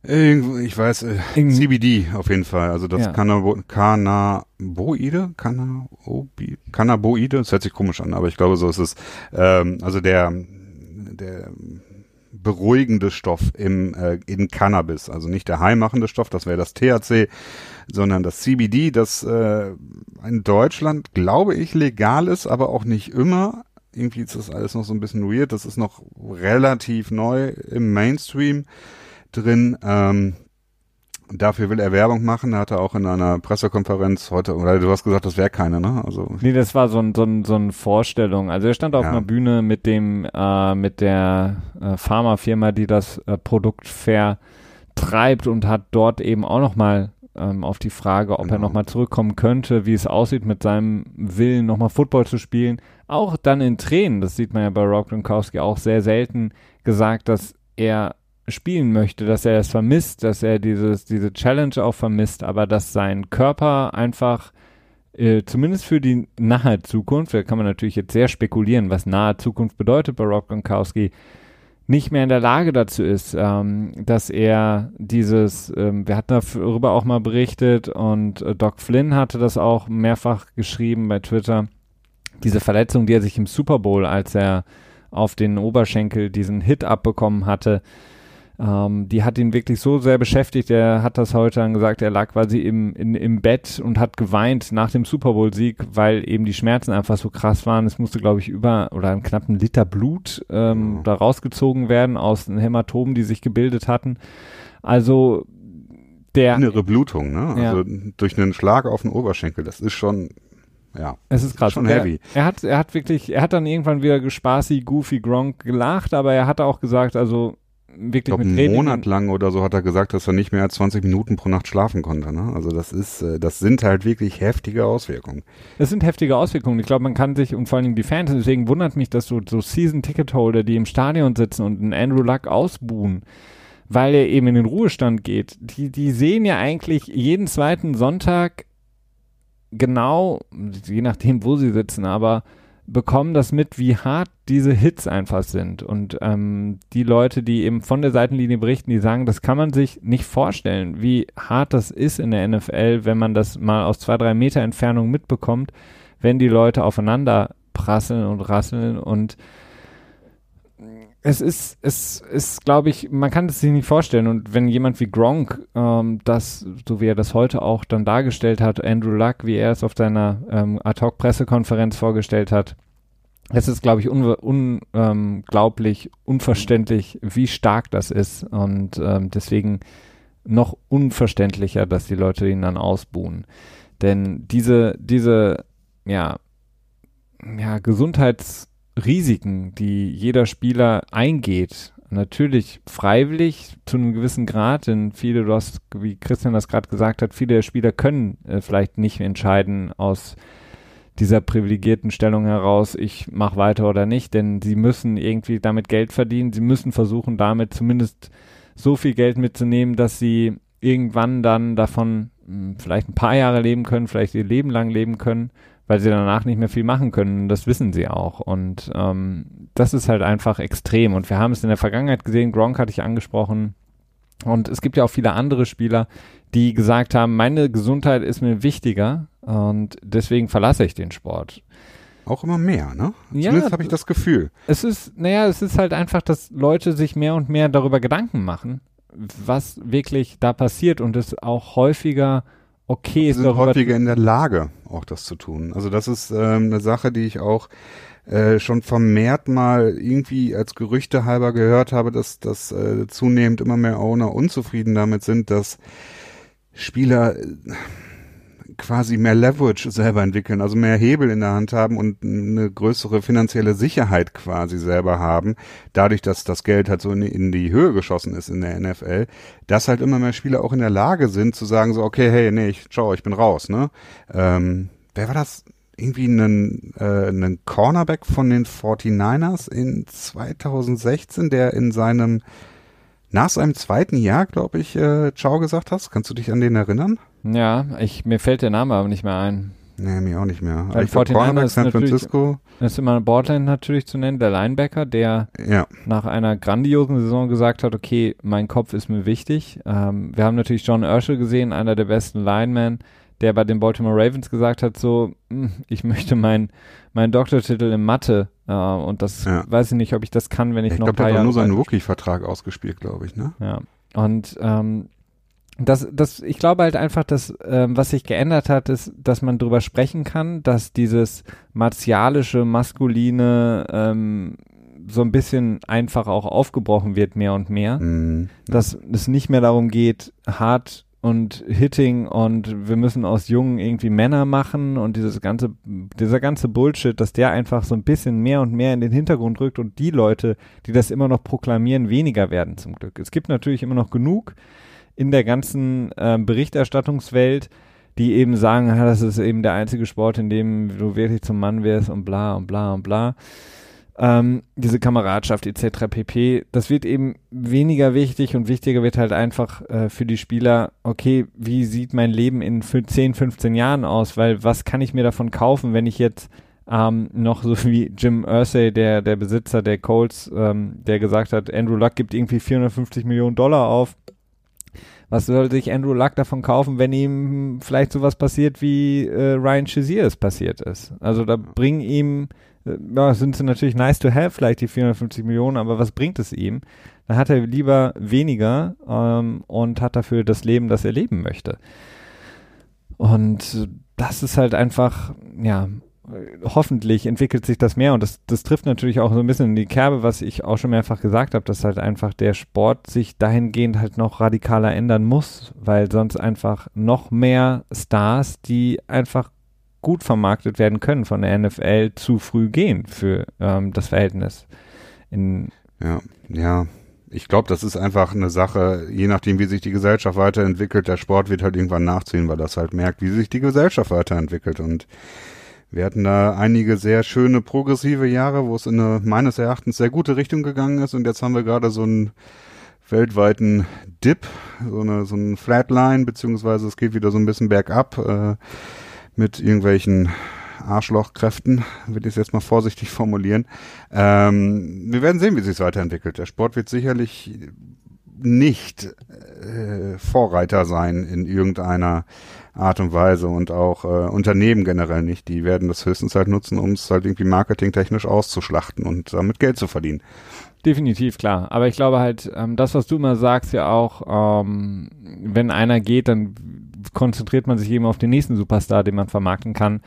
Irgendwo, ich weiß, äh, Irgend- CBD auf jeden Fall. Also das Ja. Cannabo Cannaboide, Cannaobi, Cannaboide, das hört sich komisch an, aber ich glaube, so ist es. Ähm, also der, der beruhigende Stoff im äh, in Cannabis, also nicht der heimachende Stoff, das wäre das THC, sondern das CBD, das äh, in Deutschland, glaube ich, legal ist, aber auch nicht immer. Irgendwie ist das alles noch so ein bisschen weird. Das ist noch relativ neu im Mainstream drin. Ähm, dafür will er Werbung machen. Er hatte auch in einer Pressekonferenz heute, oder du hast gesagt, das wäre keine, ne? Also Nee, das war so ein, so ein, so eine Vorstellung. Also er stand auf Ja. einer Bühne mit dem, äh, mit der äh, Pharmafirma, die das äh, Produkt vertreibt und hat dort eben auch nochmal ähm, auf die Frage, ob er Genau. nochmal zurückkommen könnte, wie es aussieht mit seinem Willen, nochmal Football zu spielen. Auch dann in Tränen, das sieht man ja bei Rob Gronkowski auch sehr selten gesagt, dass er spielen möchte, dass er es vermisst, dass er dieses, diese Challenge auch vermisst, aber dass sein Körper einfach äh, zumindest für die nahe Zukunft, da kann man natürlich jetzt sehr spekulieren, was nahe Zukunft bedeutet bei Rob Gronkowski, nicht mehr in der Lage dazu ist, ähm, dass er dieses, ähm, wir hatten darüber auch mal berichtet und äh, Doc Flynn hatte das auch mehrfach geschrieben bei Twitter, diese Verletzung, die er sich im Super Bowl, als er auf den Oberschenkel diesen Hit abbekommen hatte, ähm, die hat ihn wirklich so sehr beschäftigt. Er hat das heute dann gesagt, er lag quasi im, in, im Bett und hat geweint nach dem Super Bowl-Sieg, weil eben die Schmerzen einfach so krass waren. Es musste, glaube ich, über oder einen knappen Liter Blut ähm, Ja. da rausgezogen werden aus den Hämatomen, die sich gebildet hatten. Also der innere Blutung, ne? Ja. Also durch einen Schlag auf den Oberschenkel, das ist schon, ja. Es ist krass. Schon Und er, heavy. Er hat, er hat wirklich, er hat dann irgendwann wieder spaßig, goofy, Gronk gelacht, aber er hat auch gesagt, also wirklich glaub, mit einen Training- Monat lang oder so hat er gesagt, dass er nicht mehr als 20 Minuten pro Nacht schlafen konnte. Ne? Also das ist, äh, das sind halt wirklich heftige Auswirkungen. Das sind heftige Auswirkungen. Ich glaube, man kann sich und vor allen Dingen die Fans, deswegen wundert mich, dass so, so Season-Ticket-Holder, die im Stadion sitzen und einen Andrew Luck ausbuhen, weil er eben in den Ruhestand geht, die, die sehen ja eigentlich jeden zweiten Sonntag genau, je nachdem, wo sie sitzen, aber bekommen das mit, wie hart diese Hits einfach sind. Und ähm, die Leute, die eben von der Seitenlinie berichten, die sagen, das kann man sich nicht vorstellen, wie hart das ist in der NFL, wenn man das mal aus zwei, drei Meter Entfernung mitbekommt, wenn die Leute aufeinander prasseln und rasseln und es ist, es ist, glaube ich, man kann es sich nicht vorstellen. Und wenn jemand wie Gronk ähm, das, so wie er das heute auch dann dargestellt hat, Andrew Luck, wie er es auf seiner ähm, Ad-Hoc-Pressekonferenz vorgestellt hat, es ist, glaube ich, unglaublich, un, ähm, unverständlich, wie stark das ist. Und ähm, deswegen noch unverständlicher, dass die Leute ihn dann ausbuhen. Denn diese, diese, ja, ja, Gesundheitsrisiken, die jeder Spieler eingeht, natürlich freiwillig zu einem gewissen Grad, denn viele, du hast, wie Christian das gerade gesagt hat, viele Spieler können äh, vielleicht nicht entscheiden aus dieser privilegierten Stellung heraus, ich mache weiter oder nicht, denn sie müssen irgendwie damit Geld verdienen, sie müssen versuchen, damit zumindest so viel Geld mitzunehmen, dass sie irgendwann dann davon mh, vielleicht ein paar Jahre leben können, vielleicht ihr Leben lang leben können, weil sie danach nicht mehr viel machen können. Das wissen sie auch. Und ähm, das ist halt einfach extrem. Und wir haben es in der Vergangenheit gesehen, Gronk hatte ich angesprochen. Und es gibt ja auch viele andere Spieler, die gesagt haben, meine Gesundheit ist mir wichtiger und deswegen verlasse ich den Sport. Auch immer mehr, ne? Ja, Zumindest habe ich das Gefühl. Es ist, naja, es ist halt einfach, dass Leute sich mehr und mehr darüber Gedanken machen, was wirklich da passiert und es auch häufiger okay Sie ist, sind darüber häufiger in der Lage, auch das zu tun. Also das ist ähm, eine Sache, die ich auch äh, schon vermehrt mal irgendwie als Gerüchte halber gehört habe, dass, dass äh, zunehmend immer mehr Owner unzufrieden damit sind, dass Spieler äh, quasi mehr Leverage selber entwickeln, also mehr Hebel in der Hand haben und eine größere finanzielle Sicherheit quasi selber haben, dadurch, dass das Geld halt so in, in die Höhe geschossen ist in der NFL, dass halt immer mehr Spieler auch in der Lage sind zu sagen so, okay, hey, nee, ich, ciao, ich bin raus, ne? Ähm, wer war das? Irgendwie einen, äh, einen Cornerback von den 49ers in 2016, der in seinem nach seinem zweiten Jahr, glaube ich, äh, Ciao gesagt hast. Kannst du dich an den erinnern? Ja, ich, mir fällt der Name aber nicht mehr ein. Nee, mir auch nicht mehr. Weil ich glaub, 49ers Cornerback ist San Francisco. Das ist immer Bortland natürlich zu nennen, der Linebacker, der Ja, nach einer grandiosen Saison gesagt hat, okay, mein Kopf ist mir wichtig. Ähm, wir haben natürlich John Urschel gesehen, einer der besten Linemen, der bei den Baltimore Ravens gesagt hat, so, "Hm, ich möchte meinen mein Doktortitel in Mathe äh, und das Ja. weiß ich nicht, ob ich das kann, wenn ich, ich noch glaube, ein paar der hat Jahre nur seinen Rookie-Vertrag ausgespielt, glaube ich, ne? Ja. Und ähm, das, das, ich glaube halt einfach, dass ähm, was sich geändert hat, ist, dass man drüber sprechen kann, dass dieses martialische, maskuline ähm, so ein bisschen einfach auch aufgebrochen wird mehr und mehr, Mhm. dass es nicht mehr darum geht, hart und Hitting und wir müssen aus Jungen irgendwie Männer machen und dieses ganze, dieser ganze Bullshit, dass der einfach so ein bisschen mehr und mehr in den Hintergrund rückt und die Leute, die das immer noch proklamieren, weniger werden zum Glück. Es gibt natürlich immer noch genug in der ganzen ähm, Berichterstattungswelt, die eben sagen, ja, das ist eben der einzige Sport, in dem du wirklich zum Mann wirst und bla und bla und bla. Ähm, diese Kameradschaft etc. pp. Das wird eben weniger wichtig und wichtiger wird halt einfach äh, für die Spieler, okay, wie sieht mein Leben in fün- 10, 15 Jahren aus? Weil was kann ich mir davon kaufen, wenn ich jetzt ähm, noch so wie Jim Irsay, der, der Besitzer der Colts, ähm, der gesagt hat, Andrew Luck gibt irgendwie 450 Millionen Dollar auf. Was soll sich Andrew Luck davon kaufen, wenn ihm vielleicht sowas passiert, wie äh, Ryan Shazier es passiert ist? Also da bringen ihm, äh, ja, sind sie natürlich nice to have, vielleicht die 450 Millionen, aber was bringt es ihm? Dann hat er lieber weniger ähm, und hat dafür das Leben, das er leben möchte. Und das ist halt einfach, ja, hoffentlich entwickelt sich das mehr und das, das trifft natürlich auch so ein bisschen in die Kerbe, was ich auch schon mehrfach gesagt habe, dass halt einfach der Sport sich dahingehend halt noch radikaler ändern muss, weil sonst einfach noch mehr Stars, die einfach gut vermarktet werden können von der NFL, zu früh gehen für ähm, das Verhältnis. In, Ja, ja. ich glaube, das ist einfach eine Sache, je nachdem, wie sich die Gesellschaft weiterentwickelt, der Sport wird halt irgendwann nachziehen, weil das halt merkt, wie sich die Gesellschaft weiterentwickelt. Und wir hatten da einige sehr schöne progressive Jahre, wo es in eine meines Erachtens sehr gute Richtung gegangen ist. Und jetzt haben wir gerade so einen weltweiten Dip, so eine so ein Flatline, beziehungsweise es geht wieder so ein bisschen bergab äh, mit irgendwelchen Arschlochkräften, würde ich es jetzt mal vorsichtig formulieren. Ähm, wir werden sehen, wie sich es weiterentwickelt. Der Sport wird sicherlich nicht äh, Vorreiter sein in irgendeiner Art und Weise und auch äh, Unternehmen generell nicht. Die werden das höchstens halt nutzen, um es halt irgendwie marketingtechnisch auszuschlachten und damit Geld zu verdienen. Definitiv, klar. Aber ich glaube halt, ähm, das, was du immer sagst, ja auch, ähm, wenn einer geht, dann konzentriert man sich eben auf den nächsten Superstar, den man vermarkten kann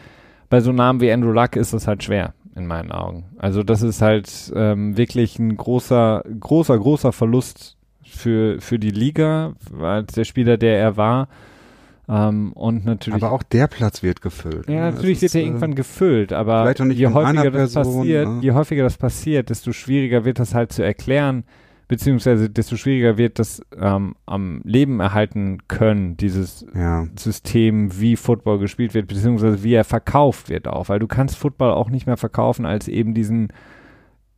bei so Namen wie Andrew Luck ist das halt schwer, in meinen Augen. Also das ist halt ähm, wirklich ein großer, großer, großer Verlust für, für die Liga, als der Spieler, der er war. Ähm, und natürlich. Aber auch der Platz wird gefüllt. Ja, ne? natürlich wird er äh, irgendwann gefüllt, aber je häufiger das Person, passiert, ne? je häufiger das passiert, desto schwieriger wird das halt zu erklären, beziehungsweise desto schwieriger wird das ähm, am Leben erhalten können, dieses ja. System, wie Football gespielt wird, beziehungsweise wie er verkauft wird auch, weil du kannst Football auch nicht mehr verkaufen als eben diesen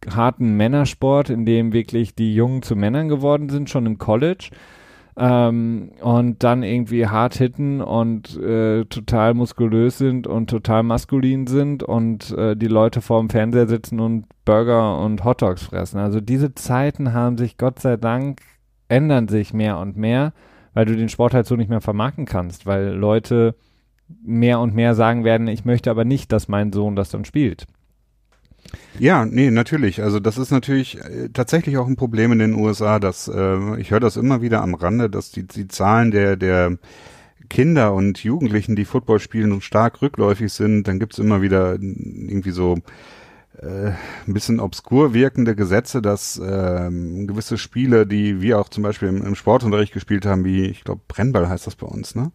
harten Männersport, in dem wirklich die Jungen zu Männern geworden sind, schon im College, ähm, und dann irgendwie hart hitten und äh, total muskulös sind und total maskulin sind und äh, die Leute vorm Fernseher sitzen und Burger und Hotdogs fressen. Also diese Zeiten haben sich Gott sei Dank ändern sich mehr und mehr, weil du den Sport halt so nicht mehr vermarkten kannst, weil Leute mehr und mehr sagen werden, ich möchte aber nicht, dass mein Sohn das dann spielt. Ja, nee, natürlich. Also das ist natürlich äh, tatsächlich auch ein Problem in den USA, dass äh, ich höre das immer wieder am Rande, dass die, die Zahlen der, der Kinder und Jugendlichen, die Football spielen, stark rückläufig sind. Dann gibt's immer wieder irgendwie so äh, ein bisschen obskur wirkende Gesetze, dass ähm, gewisse Spiele, die wir auch zum Beispiel im, im Sportunterricht gespielt haben, wie ich glaube Brennball heißt das bei uns, ne?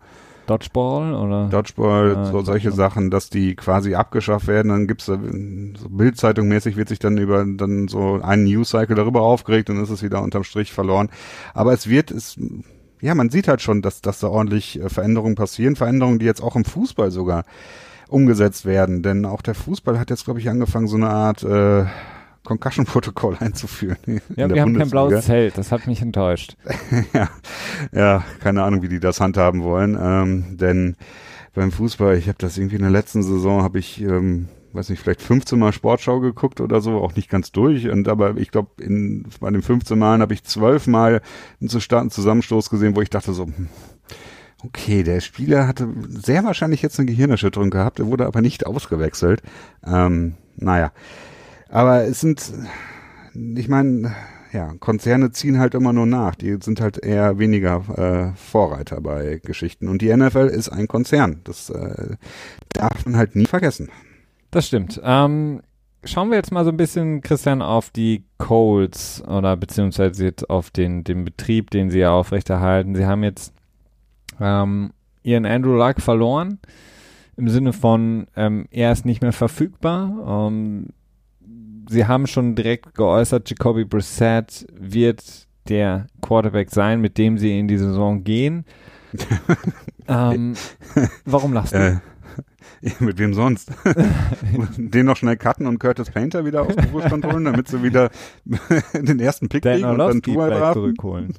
Dodgeball oder? Dodgeball, ah, so, solche Sachen, dass die quasi abgeschafft werden. Dann gibt's da, so Bildzeitung mäßig wird sich dann über dann so einen News-Cycle darüber aufgeregt und ist es wieder unterm Strich verloren. Aber es wird, es, ja, man sieht halt schon, dass, dass da ordentlich äh, Veränderungen passieren. Veränderungen, die jetzt auch im Fußball sogar umgesetzt werden. Denn auch der Fußball hat jetzt, glaube ich, angefangen, so eine Art äh, Concussion-Protokoll einzuführen. Ja, wir haben kein blaues Zelt, das hat mich enttäuscht. ja, ja, keine Ahnung, wie die das handhaben wollen. Ähm, denn beim Fußball, ich habe das irgendwie in der letzten Saison, habe ich, ähm, weiß nicht, vielleicht 15 Mal Sportschau geguckt oder so, auch nicht ganz durch. Und aber ich glaube, bei den 15 Malen habe ich 12 Mal einen Zusammenstoß gesehen, wo ich dachte so, hm, Okay, der Spieler hatte sehr wahrscheinlich jetzt eine Gehirnerschütterung gehabt, er wurde aber nicht ausgewechselt. Ähm, naja, aber es sind, ich meine, ja, Konzerne ziehen halt immer nur nach. Die sind halt eher weniger äh, Vorreiter bei Geschichten. Und die NFL ist ein Konzern. Das äh, darf man halt nie vergessen. Das stimmt. Ähm, schauen wir jetzt mal so ein bisschen, Christian, auf die Colts oder beziehungsweise jetzt auf den, den Betrieb, den sie ja aufrechterhalten. Sie haben jetzt ähm, ihren Andrew Luck verloren. Im Sinne von, ähm, er ist nicht mehr verfügbar. Ähm, sie haben schon direkt geäußert, Jacoby Brissett wird der Quarterback sein, mit dem sie in die Saison gehen. ähm, warum lachst du? Ja, mit wem sonst? den noch schnell cutten und Curtis Painter wieder aus dem Ruhestand holen, damit sie wieder den ersten Pick kriegen und dann Tua zurückholen.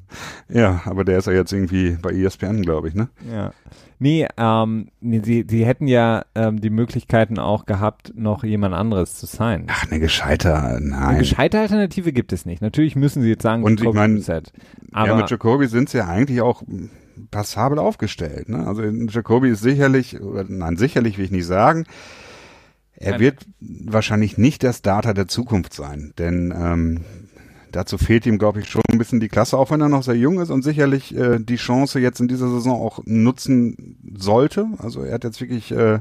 Ja, aber der ist ja jetzt irgendwie bei ESPN, glaube ich, ne? Ja. Nee, ähm, nee, sie, sie hätten ja ähm, die Möglichkeiten auch gehabt, noch jemand anderes zu sein. Ach, eine gescheite, nein. Eine gescheite Alternative gibt es nicht. Natürlich müssen sie jetzt sagen, und ich meine, ja, mit Jacoby sind sie ja eigentlich auch passabel aufgestellt. Ne? Also Jacoby ist sicherlich, oder nein, sicherlich will ich nicht sagen, er wird wahrscheinlich nicht der Starter der Zukunft sein, denn ähm, dazu fehlt ihm, glaube ich, schon ein bisschen die Klasse, auch wenn er noch sehr jung ist und sicherlich äh, die Chance jetzt in dieser Saison auch nutzen sollte. Also er hat jetzt wirklich äh,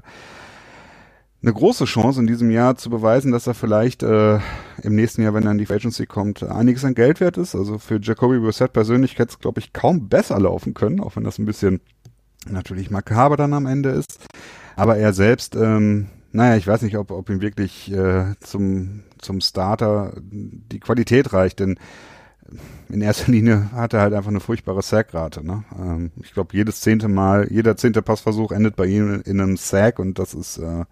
eine große Chance in diesem Jahr zu beweisen, dass er vielleicht äh, im nächsten Jahr, wenn er in die Agency kommt, einiges an Geld wert ist. Also für Jacoby Brissett persönlich hätte es, glaube ich, kaum besser laufen können, auch wenn das ein bisschen natürlich makaber dann am Ende ist. Aber er selbst, ähm, naja, ich weiß nicht, ob, ob ihm wirklich äh, zum, zum Starter die Qualität reicht, denn in erster Linie hat er halt einfach eine furchtbare Sackrate. Ne? Ähm, ich glaube, jedes zehnte Mal, jeder zehnte Passversuch endet bei ihm in einem Sack und das ist äh,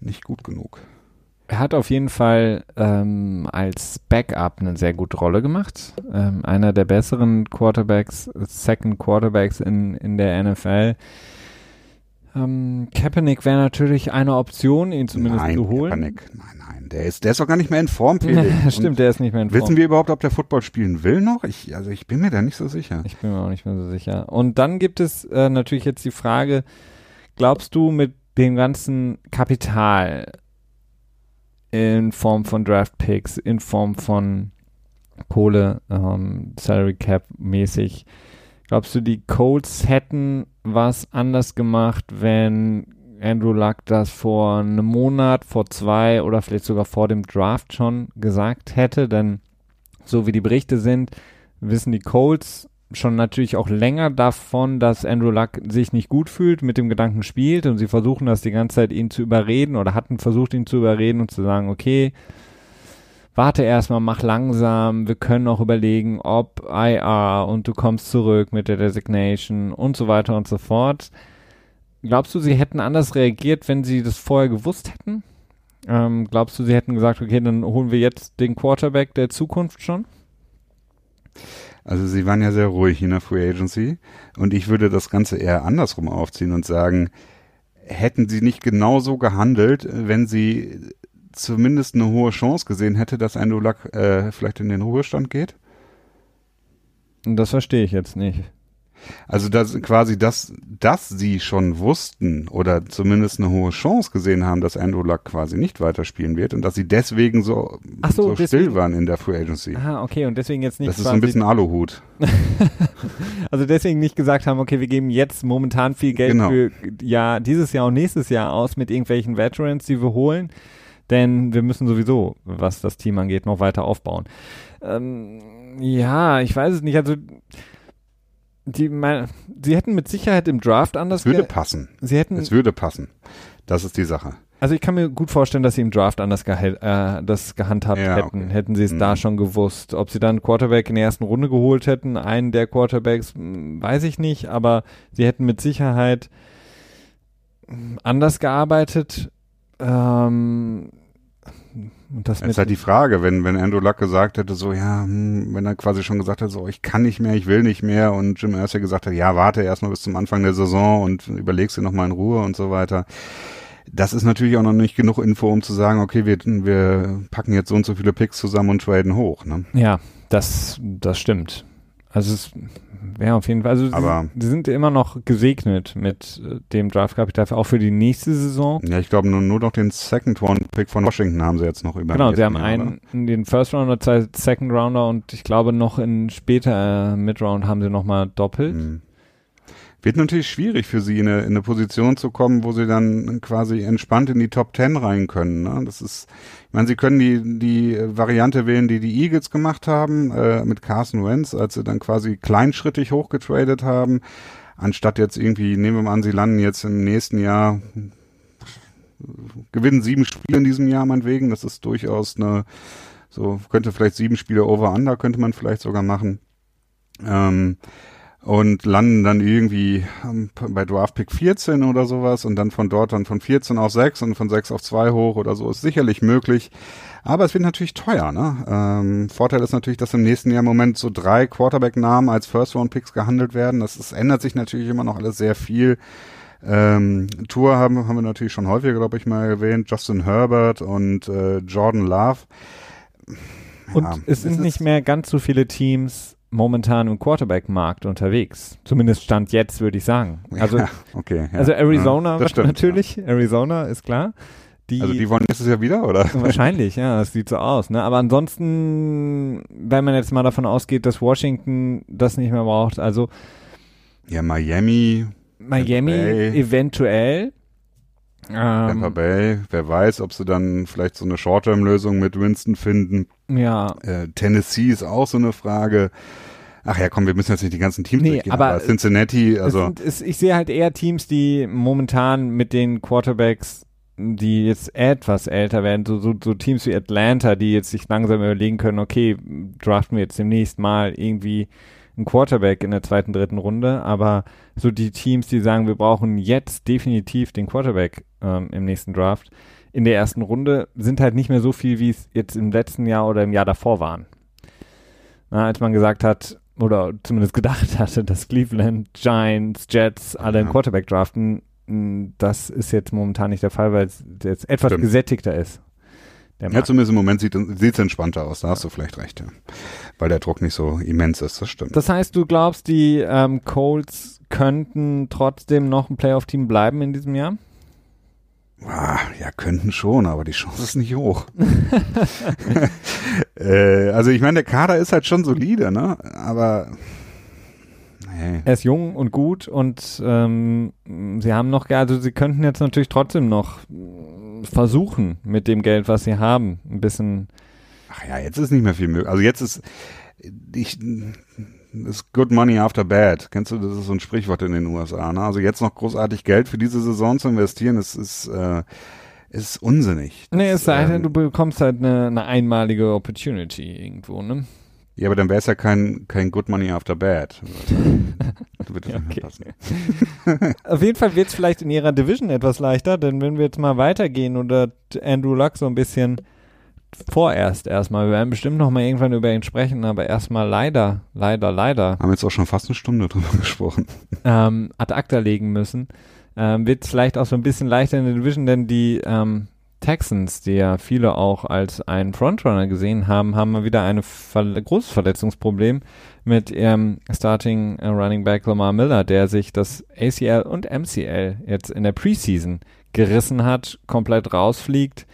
nicht gut genug. Er hat auf jeden Fall ähm, als Backup eine sehr gute Rolle gemacht. Ähm, einer der besseren Quarterbacks, Second Quarterbacks in, in der NFL. Ähm, Kaepernick wäre natürlich eine Option, ihn zumindest nein, zu holen. Kaepernick, nein, nein, der ist, der ist doch gar nicht mehr in Form. Felix. Stimmt, der ist nicht mehr in Form. Wissen wir überhaupt, ob der Football spielen will noch? Ich, also ich bin mir da nicht so sicher. Ich bin mir auch nicht mehr so sicher. Und dann gibt es äh, natürlich jetzt die Frage, glaubst du mit dem ganzen Kapital in Form von Draft Picks, in Form von Kohle, ähm, Salary Cap mäßig, glaubst du, die Colts hätten was anders gemacht, wenn Andrew Luck das vor einem Monat, vor zwei oder vielleicht sogar vor dem Draft schon gesagt hätte? Denn so wie die Berichte sind, wissen die Colts schon natürlich auch länger davon, dass Andrew Luck sich nicht gut fühlt, mit dem Gedanken spielt und sie versuchen das die ganze Zeit ihn zu überreden oder hatten versucht ihn zu überreden und zu sagen, okay, warte erstmal, mach langsam, wir können auch überlegen, ob IR und du kommst zurück mit der Designation und so weiter und so fort. Glaubst du, sie hätten anders reagiert, wenn sie das vorher gewusst hätten? Ähm, glaubst du, sie hätten gesagt, okay, dann holen wir jetzt den Quarterback der Zukunft schon? Also sie waren ja sehr ruhig in der Free Agency und ich würde das Ganze eher andersrum aufziehen und sagen, hätten sie nicht genauso gehandelt, wenn sie zumindest eine hohe Chance gesehen hätte, dass Andrew Luck äh, vielleicht in den Ruhestand geht? Das verstehe ich jetzt nicht. Also dass quasi, dass, dass sie schon wussten oder zumindest eine hohe Chance gesehen haben, dass Andrew Luck quasi nicht weiterspielen wird und dass sie deswegen so, Ach so, so deswegen- still waren in der Free Agency. Ah, okay, und deswegen jetzt nicht Das ist so ein bisschen Aluhut. also deswegen nicht gesagt haben, okay, wir geben jetzt momentan viel Geld Genau. für ja, dieses Jahr und nächstes Jahr aus mit irgendwelchen Veterans, die wir holen, denn wir müssen sowieso, was das Team angeht, noch weiter aufbauen. Ähm, ja, ich weiß es nicht, also die, mein, sie hätten mit Sicherheit im Draft anders Es würde passen. sie hätten Es würde passen. Das ist die Sache. Also ich kann mir gut vorstellen, dass sie im Draft anders äh, das gehandhabt Ja, hätten. okay. Hätten sie es Mhm. da schon gewusst. Ob sie dann einen Quarterback in der ersten Runde geholt hätten, einen der Quarterbacks, mh, weiß ich nicht, aber sie hätten mit Sicherheit mh, anders gearbeitet. Ähm, und das ist halt die Frage, wenn, wenn Andrew Luck gesagt hätte, so, ja, hm, wenn er quasi schon gesagt hat, so, ich kann nicht mehr, ich will nicht mehr und Jim Irsay gesagt hat, ja, warte erstmal bis zum Anfang der Saison und überlegst dir nochmal in Ruhe und so weiter. Das ist natürlich auch noch nicht genug Info, um zu sagen, okay, wir, wir packen jetzt so und so viele Picks zusammen und traden hoch, ne? ja, das, das stimmt. Also es wäre auf jeden Fall, also Aber- sie, sie sind immer noch gesegnet mit äh, dem Draftkapital, auch für die nächste Saison. Ja, ich glaube, nur, nur noch den Second One Pick von Washington haben sie jetzt noch über. Genau, sie haben einen in den First Rounder, zwei Second Rounder und ich glaube noch in später äh, Mid-Round haben sie nochmal doppelt. Hm. Wird natürlich schwierig für sie, in eine, in eine Position zu kommen, wo sie dann quasi entspannt in die Top Ten rein können. Ne? Das ist, ich meine, sie können die, die Variante wählen, die die Eagles gemacht haben, äh, mit Carson Wentz, als sie dann quasi kleinschrittig hochgetradet haben, anstatt jetzt irgendwie, nehmen wir mal an, sie landen jetzt im nächsten Jahr, gewinnen sieben Spiele in diesem Jahr meinetwegen, das ist durchaus eine, so könnte vielleicht sieben Spiele over-under, könnte man vielleicht sogar machen. Ähm, und landen dann irgendwie ähm, bei Draft Pick 14 oder sowas und dann von dort dann von 14 auf 6 und von 6 auf 2 hoch oder so ist sicherlich möglich. Aber es wird natürlich teuer, ne? Ähm, Vorteil ist natürlich, dass im nächsten Jahr im Moment so drei Quarterback-Namen als First-Round-Picks gehandelt werden. Das ist, ändert sich natürlich immer noch alles sehr viel. Ähm, Tour haben, haben wir natürlich schon häufiger, glaube ich, mal erwähnt. Justin Herbert und äh, Jordan Love. Und Ja, es sind ist- nicht mehr ganz so viele Teams momentan im Quarterback-Markt unterwegs. Zumindest Stand jetzt, würde ich sagen. Also, ja, okay. Ja, also Arizona ja, stimmt, natürlich, Arizona ist klar. Die. Also die wollen nächstes Jahr wieder, oder? Wahrscheinlich, ja, das sieht so aus. Ne? Aber ansonsten, wenn man jetzt mal davon ausgeht, dass Washington das nicht mehr braucht, also Ja, Miami, Miami Bay. eventuell. Tampa Ähm, Bay, wer weiß, ob sie dann vielleicht so eine Short-Term-Lösung mit Winston finden. ja, Äh, Tennessee ist auch so eine Frage. Ach ja, komm, wir müssen jetzt nicht die ganzen Teams Nee, durchgehen. aber- Cincinnati, es also sind, es, ich sehe halt eher Teams, die momentan mit den Quarterbacks die jetzt etwas älter werden, so, so, so Teams wie Atlanta, die jetzt sich langsam überlegen können, okay, draften wir jetzt demnächst mal irgendwie einen Quarterback in der zweiten, dritten Runde, aber so die Teams, die sagen, wir brauchen jetzt definitiv den Quarterback ähm, im nächsten Draft, in der ersten Runde, sind halt nicht mehr so viel, wie es jetzt im letzten Jahr oder im Jahr davor waren. Na, als man gesagt hat, oder zumindest gedacht hatte, dass Cleveland, Giants, Jets alle einen Quarterback draften, das ist jetzt momentan nicht der Fall, weil es jetzt etwas Stimmt. gesättigter ist. Ja, zumindest im Moment sieht es entspannter aus, da hast du vielleicht recht, ja. Weil der Druck nicht so immens ist, das stimmt. Das heißt, du glaubst, die ähm, Colts könnten trotzdem noch ein Playoff-Team bleiben in diesem Jahr? Ah, ja, könnten schon, aber die Chance ist nicht hoch. äh, also ich meine, der Kader ist halt schon solide, ne? Aber nee. er ist jung und gut und ähm, sie haben noch, also sie könnten jetzt natürlich trotzdem noch versuchen mit dem Geld, was sie haben, ein bisschen. Ach ja, jetzt ist nicht mehr viel möglich. Also jetzt ist ich ist good money after bad. Kennst du, das ist so ein Sprichwort in den USA. Ne? Also jetzt noch großartig Geld für diese Saison zu investieren, ist, ist, äh, ist unsinnig. Das, nee, es sei denn, ähm, du bekommst halt eine, eine einmalige Opportunity irgendwo, ne? Ja, aber dann wäre es ja kein, kein Good Money After Bad. Würde okay. passen. Auf jeden Fall wird es vielleicht in ihrer Division etwas leichter, denn wenn wir jetzt mal weitergehen oder Andrew Luck so ein bisschen vorerst erstmal. Wir werden bestimmt noch mal irgendwann über ihn sprechen, aber erstmal leider, leider, leider. Haben jetzt auch schon fast eine Stunde drüber gesprochen. Ähm, ad acta legen müssen. Ähm, wird es vielleicht auch so ein bisschen leichter in der Division, denn die ähm, Texans, die ja viele auch als einen Frontrunner gesehen haben, haben mal wieder ein Ver großes Verletzungsproblem mit ihrem Starting Running Back Lamar Miller, der sich das ACL und MCL jetzt in der Preseason gerissen hat, komplett rausfliegt.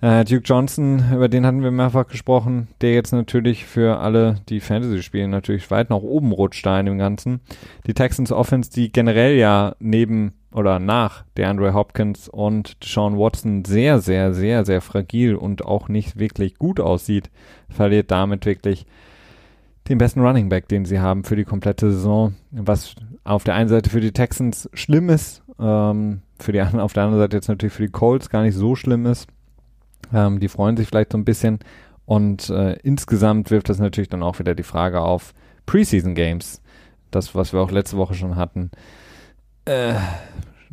Äh, Duke Johnson, über den hatten wir mehrfach gesprochen, der jetzt natürlich für alle, die Fantasy spielen, natürlich weit nach oben rutscht da in dem Ganzen. Die Texans Offense, die generell ja neben oder nach DeAndre Hopkins und Deshaun Watson sehr, sehr, sehr, sehr fragil und auch nicht wirklich gut aussieht, verliert damit wirklich den besten Running Back, den sie haben für die komplette Saison, was auf der einen Seite für die Texans schlimm ist, ähm, für die auf der anderen Seite jetzt natürlich für die Colts gar nicht so schlimm ist. Ähm, die freuen sich vielleicht so ein bisschen. Und äh, insgesamt wirft das natürlich dann auch wieder die Frage auf Preseason Games. Das, was wir auch letzte Woche schon hatten. Äh,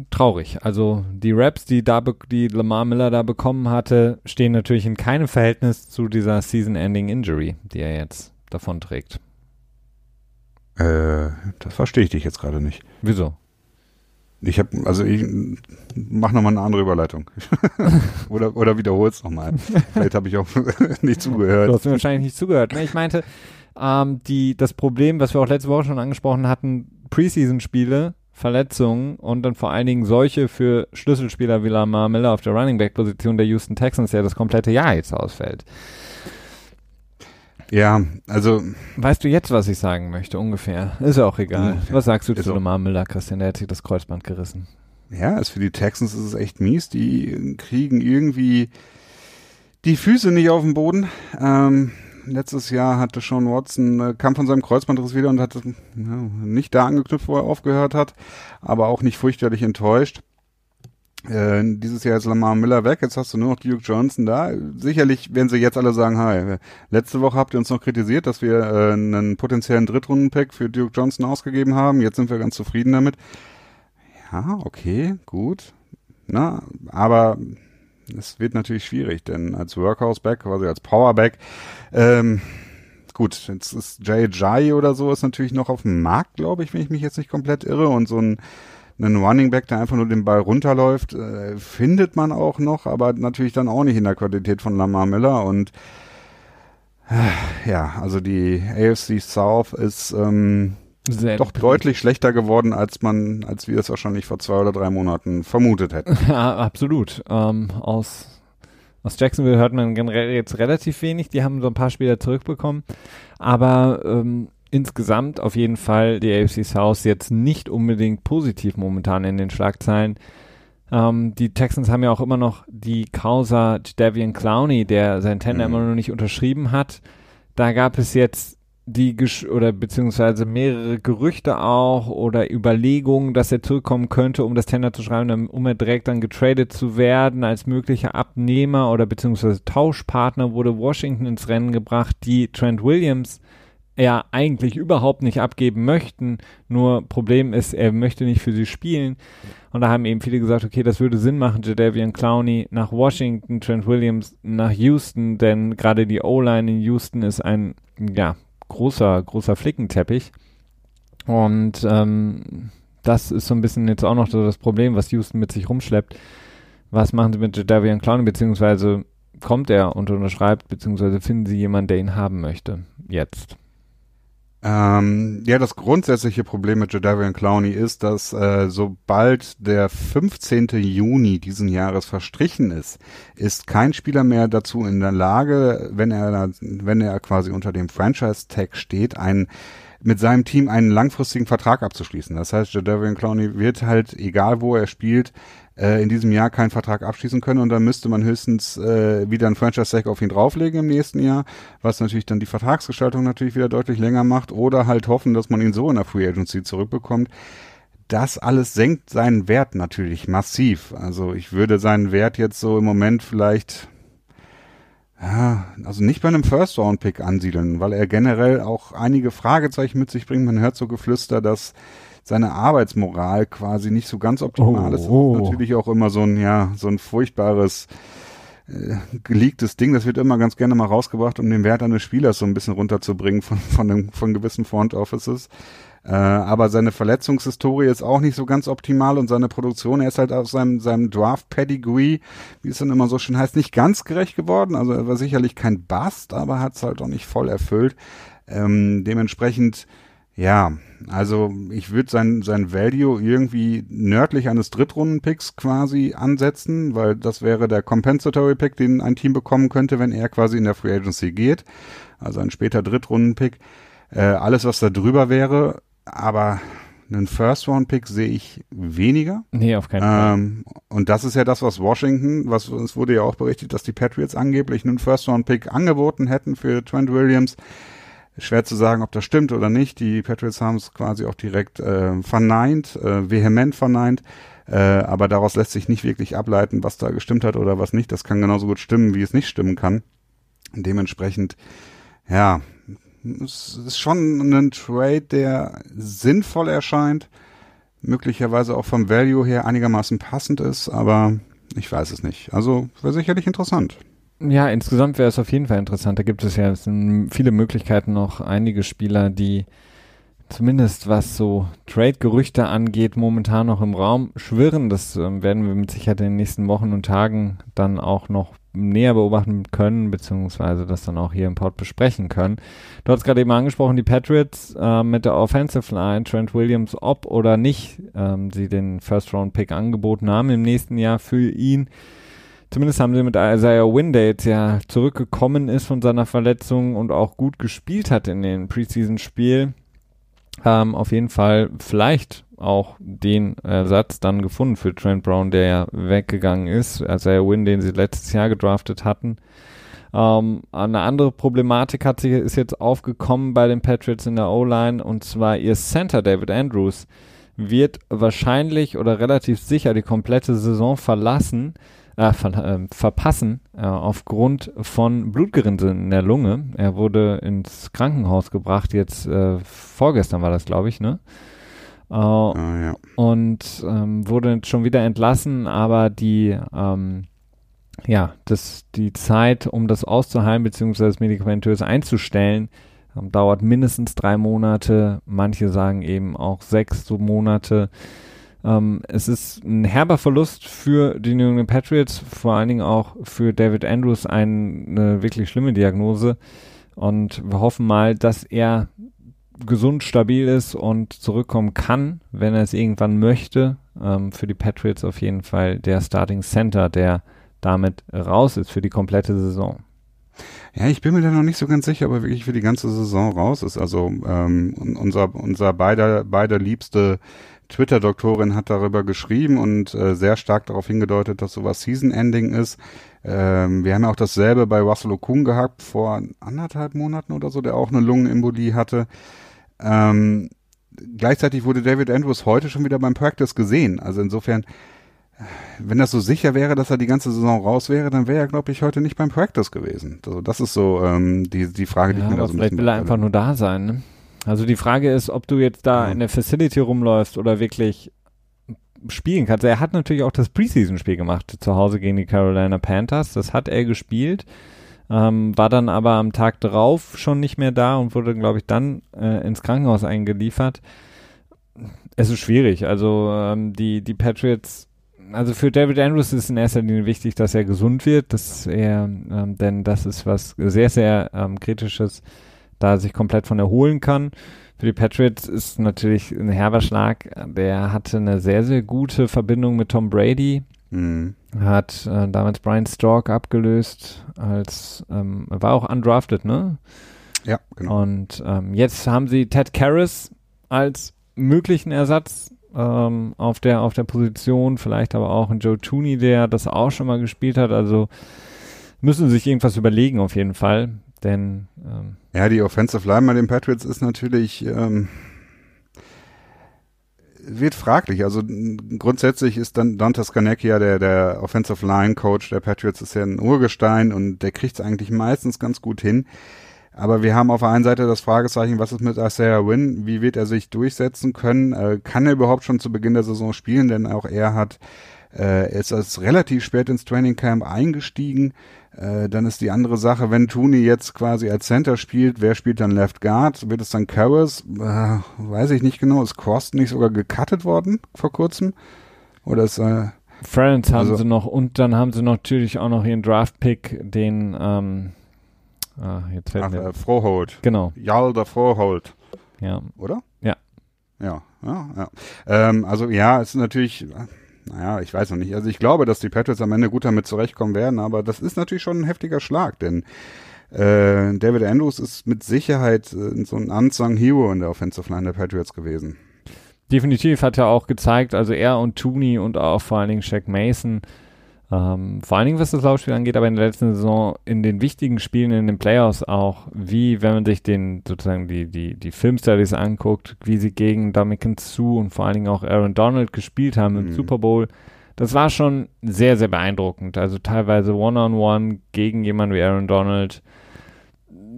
traurig. Also die Raps, die da die Lamar Miller da bekommen hatte, stehen natürlich in keinem Verhältnis zu dieser Season-Ending Injury, die er jetzt davon trägt. Äh, das verstehe ich dich jetzt gerade nicht. Wieso? Ich habe, also ich mach nochmal eine andere Überleitung. oder oder wiederhol's nochmal. Vielleicht habe ich auch nicht zugehört. Du hast mir wahrscheinlich nicht zugehört. Ich meinte, ähm, die, das Problem, was wir auch letzte Woche schon angesprochen hatten, Preseason-Spiele, Verletzungen und dann vor allen Dingen solche für Schlüsselspieler wie Lamar Miller auf der Running Back Position der Houston Texans, der das komplette Jahr jetzt ausfällt. Ja, also. Weißt du jetzt, was ich sagen möchte, ungefähr? Ist ja auch egal. Ungefähr. Was sagst du zu Lamar Miller, Christian? Der hat sich das Kreuzband gerissen. Ja, ist für die Texans ist es echt mies. Die kriegen irgendwie die Füße nicht auf den Boden. Ähm, letztes Jahr hatte Sean Watson, äh, kam von seinem Kreuzbandriss wieder und hat ja, nicht da angeknüpft, wo er aufgehört hat, aber auch nicht fürchterlich enttäuscht. Äh, dieses Jahr ist Lamar Miller weg, jetzt hast du nur noch Duke Johnson da. Sicherlich werden sie jetzt alle sagen, hi, letzte Woche habt ihr uns noch kritisiert, dass wir äh, einen potenziellen Drittrunden-Pack für Duke Johnson ausgegeben haben. Jetzt sind wir ganz zufrieden damit. Ja, okay, gut. Na, aber es wird natürlich schwierig, denn als Workhouse-Back, quasi als Power-Back, ähm, gut, jetzt ist Jay Jai oder so ist natürlich noch auf dem Markt, glaube ich, wenn ich mich jetzt nicht komplett irre und so ein einen Running Back, der einfach nur den Ball runterläuft, äh, findet man auch noch, aber natürlich dann auch nicht in der Qualität von Lamar Miller und äh, ja, also die AFC South ist ähm, Sehr doch deutlich schlechter geworden, als man, als wir es wahrscheinlich vor zwei oder drei Monaten vermutet hätten. Ja, absolut. Ähm, aus aus Jacksonville hört man generell jetzt relativ wenig. Die haben so ein paar Spieler zurückbekommen. Aber ähm, insgesamt auf jeden Fall die AFC South jetzt nicht unbedingt positiv momentan in den Schlagzeilen. Ähm, die Texans haben ja auch immer noch die Causa Davian Clowney, der sein Tender mhm. immer noch nicht unterschrieben hat. Da gab es jetzt die Gesch oder beziehungsweise mehrere Gerüchte auch oder Überlegungen, dass er zurückkommen könnte, um das Tender zu schreiben, um er direkt dann getradet zu werden als möglicher Abnehmer oder beziehungsweise Tauschpartner wurde Washington ins Rennen gebracht, die Trent Williams ja eigentlich überhaupt nicht abgeben möchten. Nur Problem ist, er möchte nicht für sie spielen. Und da haben eben viele gesagt, okay, das würde Sinn machen, Jadavian Clowney nach Washington, Trent Williams nach Houston, denn gerade die O-Line in Houston ist ein, ja, großer, großer Flickenteppich. Und ähm, das ist so ein bisschen jetzt auch noch so das Problem, was Houston mit sich rumschleppt. Was machen sie mit Jadavian Clowney, beziehungsweise kommt er und unterschreibt, beziehungsweise finden sie jemanden, der ihn haben möchte, jetzt? Ähm, ja, das grundsätzliche Problem mit Jadavian Clowney ist, dass äh, sobald der 15. Juni diesen Jahres verstrichen ist, ist kein Spieler mehr dazu in der Lage, wenn er, wenn er quasi unter dem Franchise-Tag steht, ein mit seinem Team einen langfristigen Vertrag abzuschließen. Das heißt, Jadavian Clowney wird halt, egal wo er spielt, äh, in diesem Jahr keinen Vertrag abschließen können und dann müsste man höchstens äh, wieder ein Franchise-Tag auf ihn drauflegen im nächsten Jahr, was natürlich dann die Vertragsgestaltung natürlich wieder deutlich länger macht oder halt hoffen, dass man ihn so in der Free Agency zurückbekommt. Das alles senkt seinen Wert natürlich massiv. Also ich würde seinen Wert jetzt so im Moment vielleicht also nicht bei einem First-Round-Pick ansiedeln, weil er generell auch einige Fragezeichen mit sich bringt. Man hört so Geflüster, dass seine Arbeitsmoral quasi nicht so ganz optimal oh, ist. Das ist natürlich auch immer so ein, ja, so ein furchtbares äh, geleaktes Ding. Das wird immer ganz gerne mal rausgebracht, um den Wert eines Spielers so ein bisschen runterzubringen von, von, einem, von gewissen Front Offices. Äh, aber seine Verletzungshistorie ist auch nicht so ganz optimal und seine Produktion, er ist halt aus seinem, seinem Draft-Pedigree, wie es dann immer so schön heißt, nicht ganz gerecht geworden. Also er war sicherlich kein Bust, aber hat es halt auch nicht voll erfüllt. Ähm, dementsprechend ja, also ich würde sein, sein Value irgendwie nördlich eines Drittrunden-Picks quasi ansetzen, weil das wäre der Compensatory-Pick, den ein Team bekommen könnte, wenn er quasi in der Free Agency geht. Also ein später Drittrunden-Pick. Äh, alles, was da drüber wäre, aber einen First-Round-Pick sehe ich weniger. Nee, auf keinen ähm, Fall. Und das ist ja das, was Washington, was es wurde ja auch berichtet, dass die Patriots angeblich einen First-Round-Pick angeboten hätten für Trent Williams. Schwer zu sagen, ob das stimmt oder nicht. Die Patriots haben es quasi auch direkt äh, verneint, äh, vehement verneint. Äh, aber daraus lässt sich nicht wirklich ableiten, was da gestimmt hat oder was nicht. Das kann genauso gut stimmen, wie es nicht stimmen kann. Dementsprechend, ja, es ist schon ein Trade, der sinnvoll erscheint, möglicherweise auch vom Value her einigermaßen passend ist, aber ich weiß es nicht. Also wäre sicherlich interessant. Ja, insgesamt wäre es auf jeden Fall interessant. Da gibt es ja viele Möglichkeiten noch. Einige Spieler, die zumindest was so Trade-Gerüchte angeht, momentan noch im Raum schwirren. Das ähm, werden wir mit Sicherheit in den nächsten Wochen und Tagen dann auch noch näher beobachten können, beziehungsweise das dann auch hier im Pod besprechen können. Du hast gerade eben angesprochen, die Patriots äh, mit der Offensive Line, Trent Williams, ob oder nicht ähm, sie den First-Round-Pick angeboten haben im nächsten Jahr für ihn Zumindest haben sie mit Isaiah Wynn, der jetzt ja zurückgekommen ist von seiner Verletzung und auch gut gespielt hat in den Preseason-Spiel, ähm, auf jeden Fall vielleicht auch den Ersatz dann gefunden für Trent Brown, der ja weggegangen ist. Isaiah Wynn, den sie letztes Jahr gedraftet hatten. Ähm, eine andere Problematik hat sich, ist jetzt aufgekommen bei den Patriots in der O-Line und zwar ihr Center David Andrews wird wahrscheinlich oder relativ sicher die komplette Saison verlassen äh, ver äh, verpassen äh, aufgrund von Blutgerinnsel in der Lunge. Er wurde ins Krankenhaus gebracht, jetzt äh, vorgestern war das, glaube ich, ne? Oh, ja. Und ähm, wurde schon wieder entlassen, aber die ähm, ja, das, die Zeit, um das auszuheilen bzw. medikamentös einzustellen, ähm, dauert mindestens drei Monate. Manche sagen eben auch sechs so Monate. Ähm, es ist ein herber Verlust für die New England Patriots, vor allen Dingen auch für David Andrews eine wirklich schlimme Diagnose. Und wir hoffen mal, dass er gesund, stabil ist und zurückkommen kann, wenn er es irgendwann möchte. Ähm, für die Patriots auf jeden Fall der Starting Center, der damit raus ist für die komplette Saison. Ja, ich bin mir da noch nicht so ganz sicher, ob er wirklich für die ganze Saison raus ist. Also ähm, unser unser beider beider liebste Twitter-Doktorin hat darüber geschrieben und äh, sehr stark darauf hingedeutet, dass sowas Season-Ending ist. Ähm, wir haben ja auch dasselbe bei Russell Okun gehabt vor anderthalb Monaten oder so, der auch eine Lungenembolie hatte. Ähm, gleichzeitig wurde David Andrews heute schon wieder beim Practice gesehen. Also insofern, wenn das so sicher wäre, dass er die ganze Saison raus wäre, dann wäre er, glaube ich, heute nicht beim Practice gewesen. Also das ist so ähm, die, die Frage, die ja, ich mir da so ein vielleicht bisschen will er einfach nur da sein. Ne? Also die Frage ist, ob du jetzt da Ja. in der Facility rumläufst oder wirklich spielen kannst. Er hat natürlich auch das Preseason-Spiel gemacht zu Hause gegen die Carolina Panthers. Das hat er gespielt. Ähm, war dann aber am Tag drauf schon nicht mehr da und wurde, glaube ich, dann äh, ins Krankenhaus eingeliefert. Es ist schwierig. Also ähm, die, die Patriots, also für David Andrews ist in erster Linie wichtig, dass er gesund wird, dass er, ähm, denn das ist was sehr, sehr ähm, kritisches, da er sich komplett von erholen kann. Für die Patriots ist natürlich ein herber Schlag. Der hatte eine sehr, sehr gute Verbindung mit Tom Brady Mhm. hat äh, damals Brian Stork abgelöst als ähm, war auch undrafted, ne? Ja, genau. Und ähm, jetzt haben sie Ted Karras als möglichen Ersatz ähm, auf der auf der Position, vielleicht aber auch ein Joe Tooney, der das auch schon mal gespielt hat. Also müssen sie sich irgendwas überlegen auf jeden Fall, denn ähm, Ja, die Offensive Line bei den Patriots ist natürlich ähm, wird fraglich. Also grundsätzlich ist dann Don Toscanecki ja der, der Offensive Line Coach der Patriots ist ja ein Urgestein und der kriegt es eigentlich meistens ganz gut hin. Aber wir haben auf der einen Seite das Fragezeichen, was ist mit Isaiah Wynn? Wie wird er sich durchsetzen können? Äh, kann er überhaupt schon zu Beginn der Saison spielen? Denn auch er hat, äh, ist als relativ spät ins Training Camp eingestiegen. Äh, dann ist die andere Sache, wenn Tooney jetzt quasi als Center spielt, wer spielt dann Left Guard? Wird es dann Karras? Äh, weiß ich nicht genau. Ist Corsten nicht sogar gecuttet worden vor kurzem? Oder ist äh, Friends haben Also- sie noch und dann haben sie natürlich auch noch ihren Draft-Pick, den ähm, ah, jetzt fällt ach, mir äh, Froholt? genau, Jalder Froholt, ja. oder? Ja. Ja, ja, ja. Ähm, also ja, es ist natürlich, naja, ich weiß noch nicht. Also ich glaube, dass die Patriots am Ende gut damit zurechtkommen werden, aber das ist natürlich schon ein heftiger Schlag, denn äh, David Andrews ist mit Sicherheit äh, so ein unsung Hero in der Offensive Line der Patriots gewesen. Definitiv hat er auch gezeigt, also er und Tooney und auch vor allen Dingen Shaq Mason, ähm, vor allen Dingen was das Laufspiel angeht, aber in der letzten Saison in den wichtigen Spielen in den Playoffs auch, wie wenn man sich den sozusagen die die die Filmstudies anguckt, wie sie gegen Dominican Sue und vor allen Dingen auch Aaron Donald gespielt haben im Mhm. Super Bowl. Das war schon sehr sehr beeindruckend. Also teilweise One-on-One gegen jemanden wie Aaron Donald.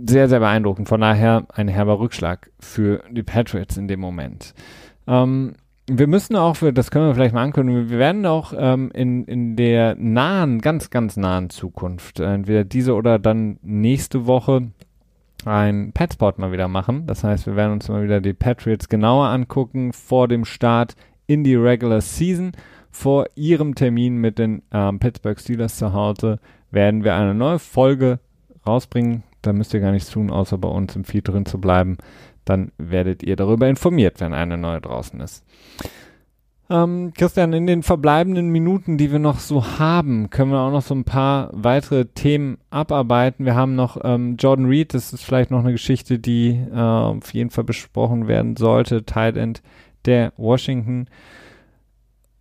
Sehr, sehr beeindruckend. Von daher ein herber Rückschlag für die Patriots in dem Moment. Ähm, wir müssen auch, für, das können wir vielleicht mal ankündigen, wir werden auch ähm, in, in der nahen, ganz, ganz nahen Zukunft, äh, entweder diese oder dann nächste Woche, ein Petspot mal wieder machen. Das heißt, wir werden uns mal wieder die Patriots genauer angucken vor dem Start in die Regular Season. Vor ihrem Termin mit den ähm, Pittsburgh Steelers zu Hause werden wir eine neue Folge rausbringen. Da müsst ihr gar nichts tun, außer bei uns im Feed drin zu bleiben dann werdet ihr darüber informiert, wenn eine neue draußen ist. Ähm, Christian, in den verbleibenden Minuten, die wir noch so haben, können wir auch noch so ein paar weitere Themen abarbeiten. Wir haben noch ähm, Jordan Reed, das ist vielleicht noch eine Geschichte, die äh, auf jeden Fall besprochen werden sollte. Tight End der Washington,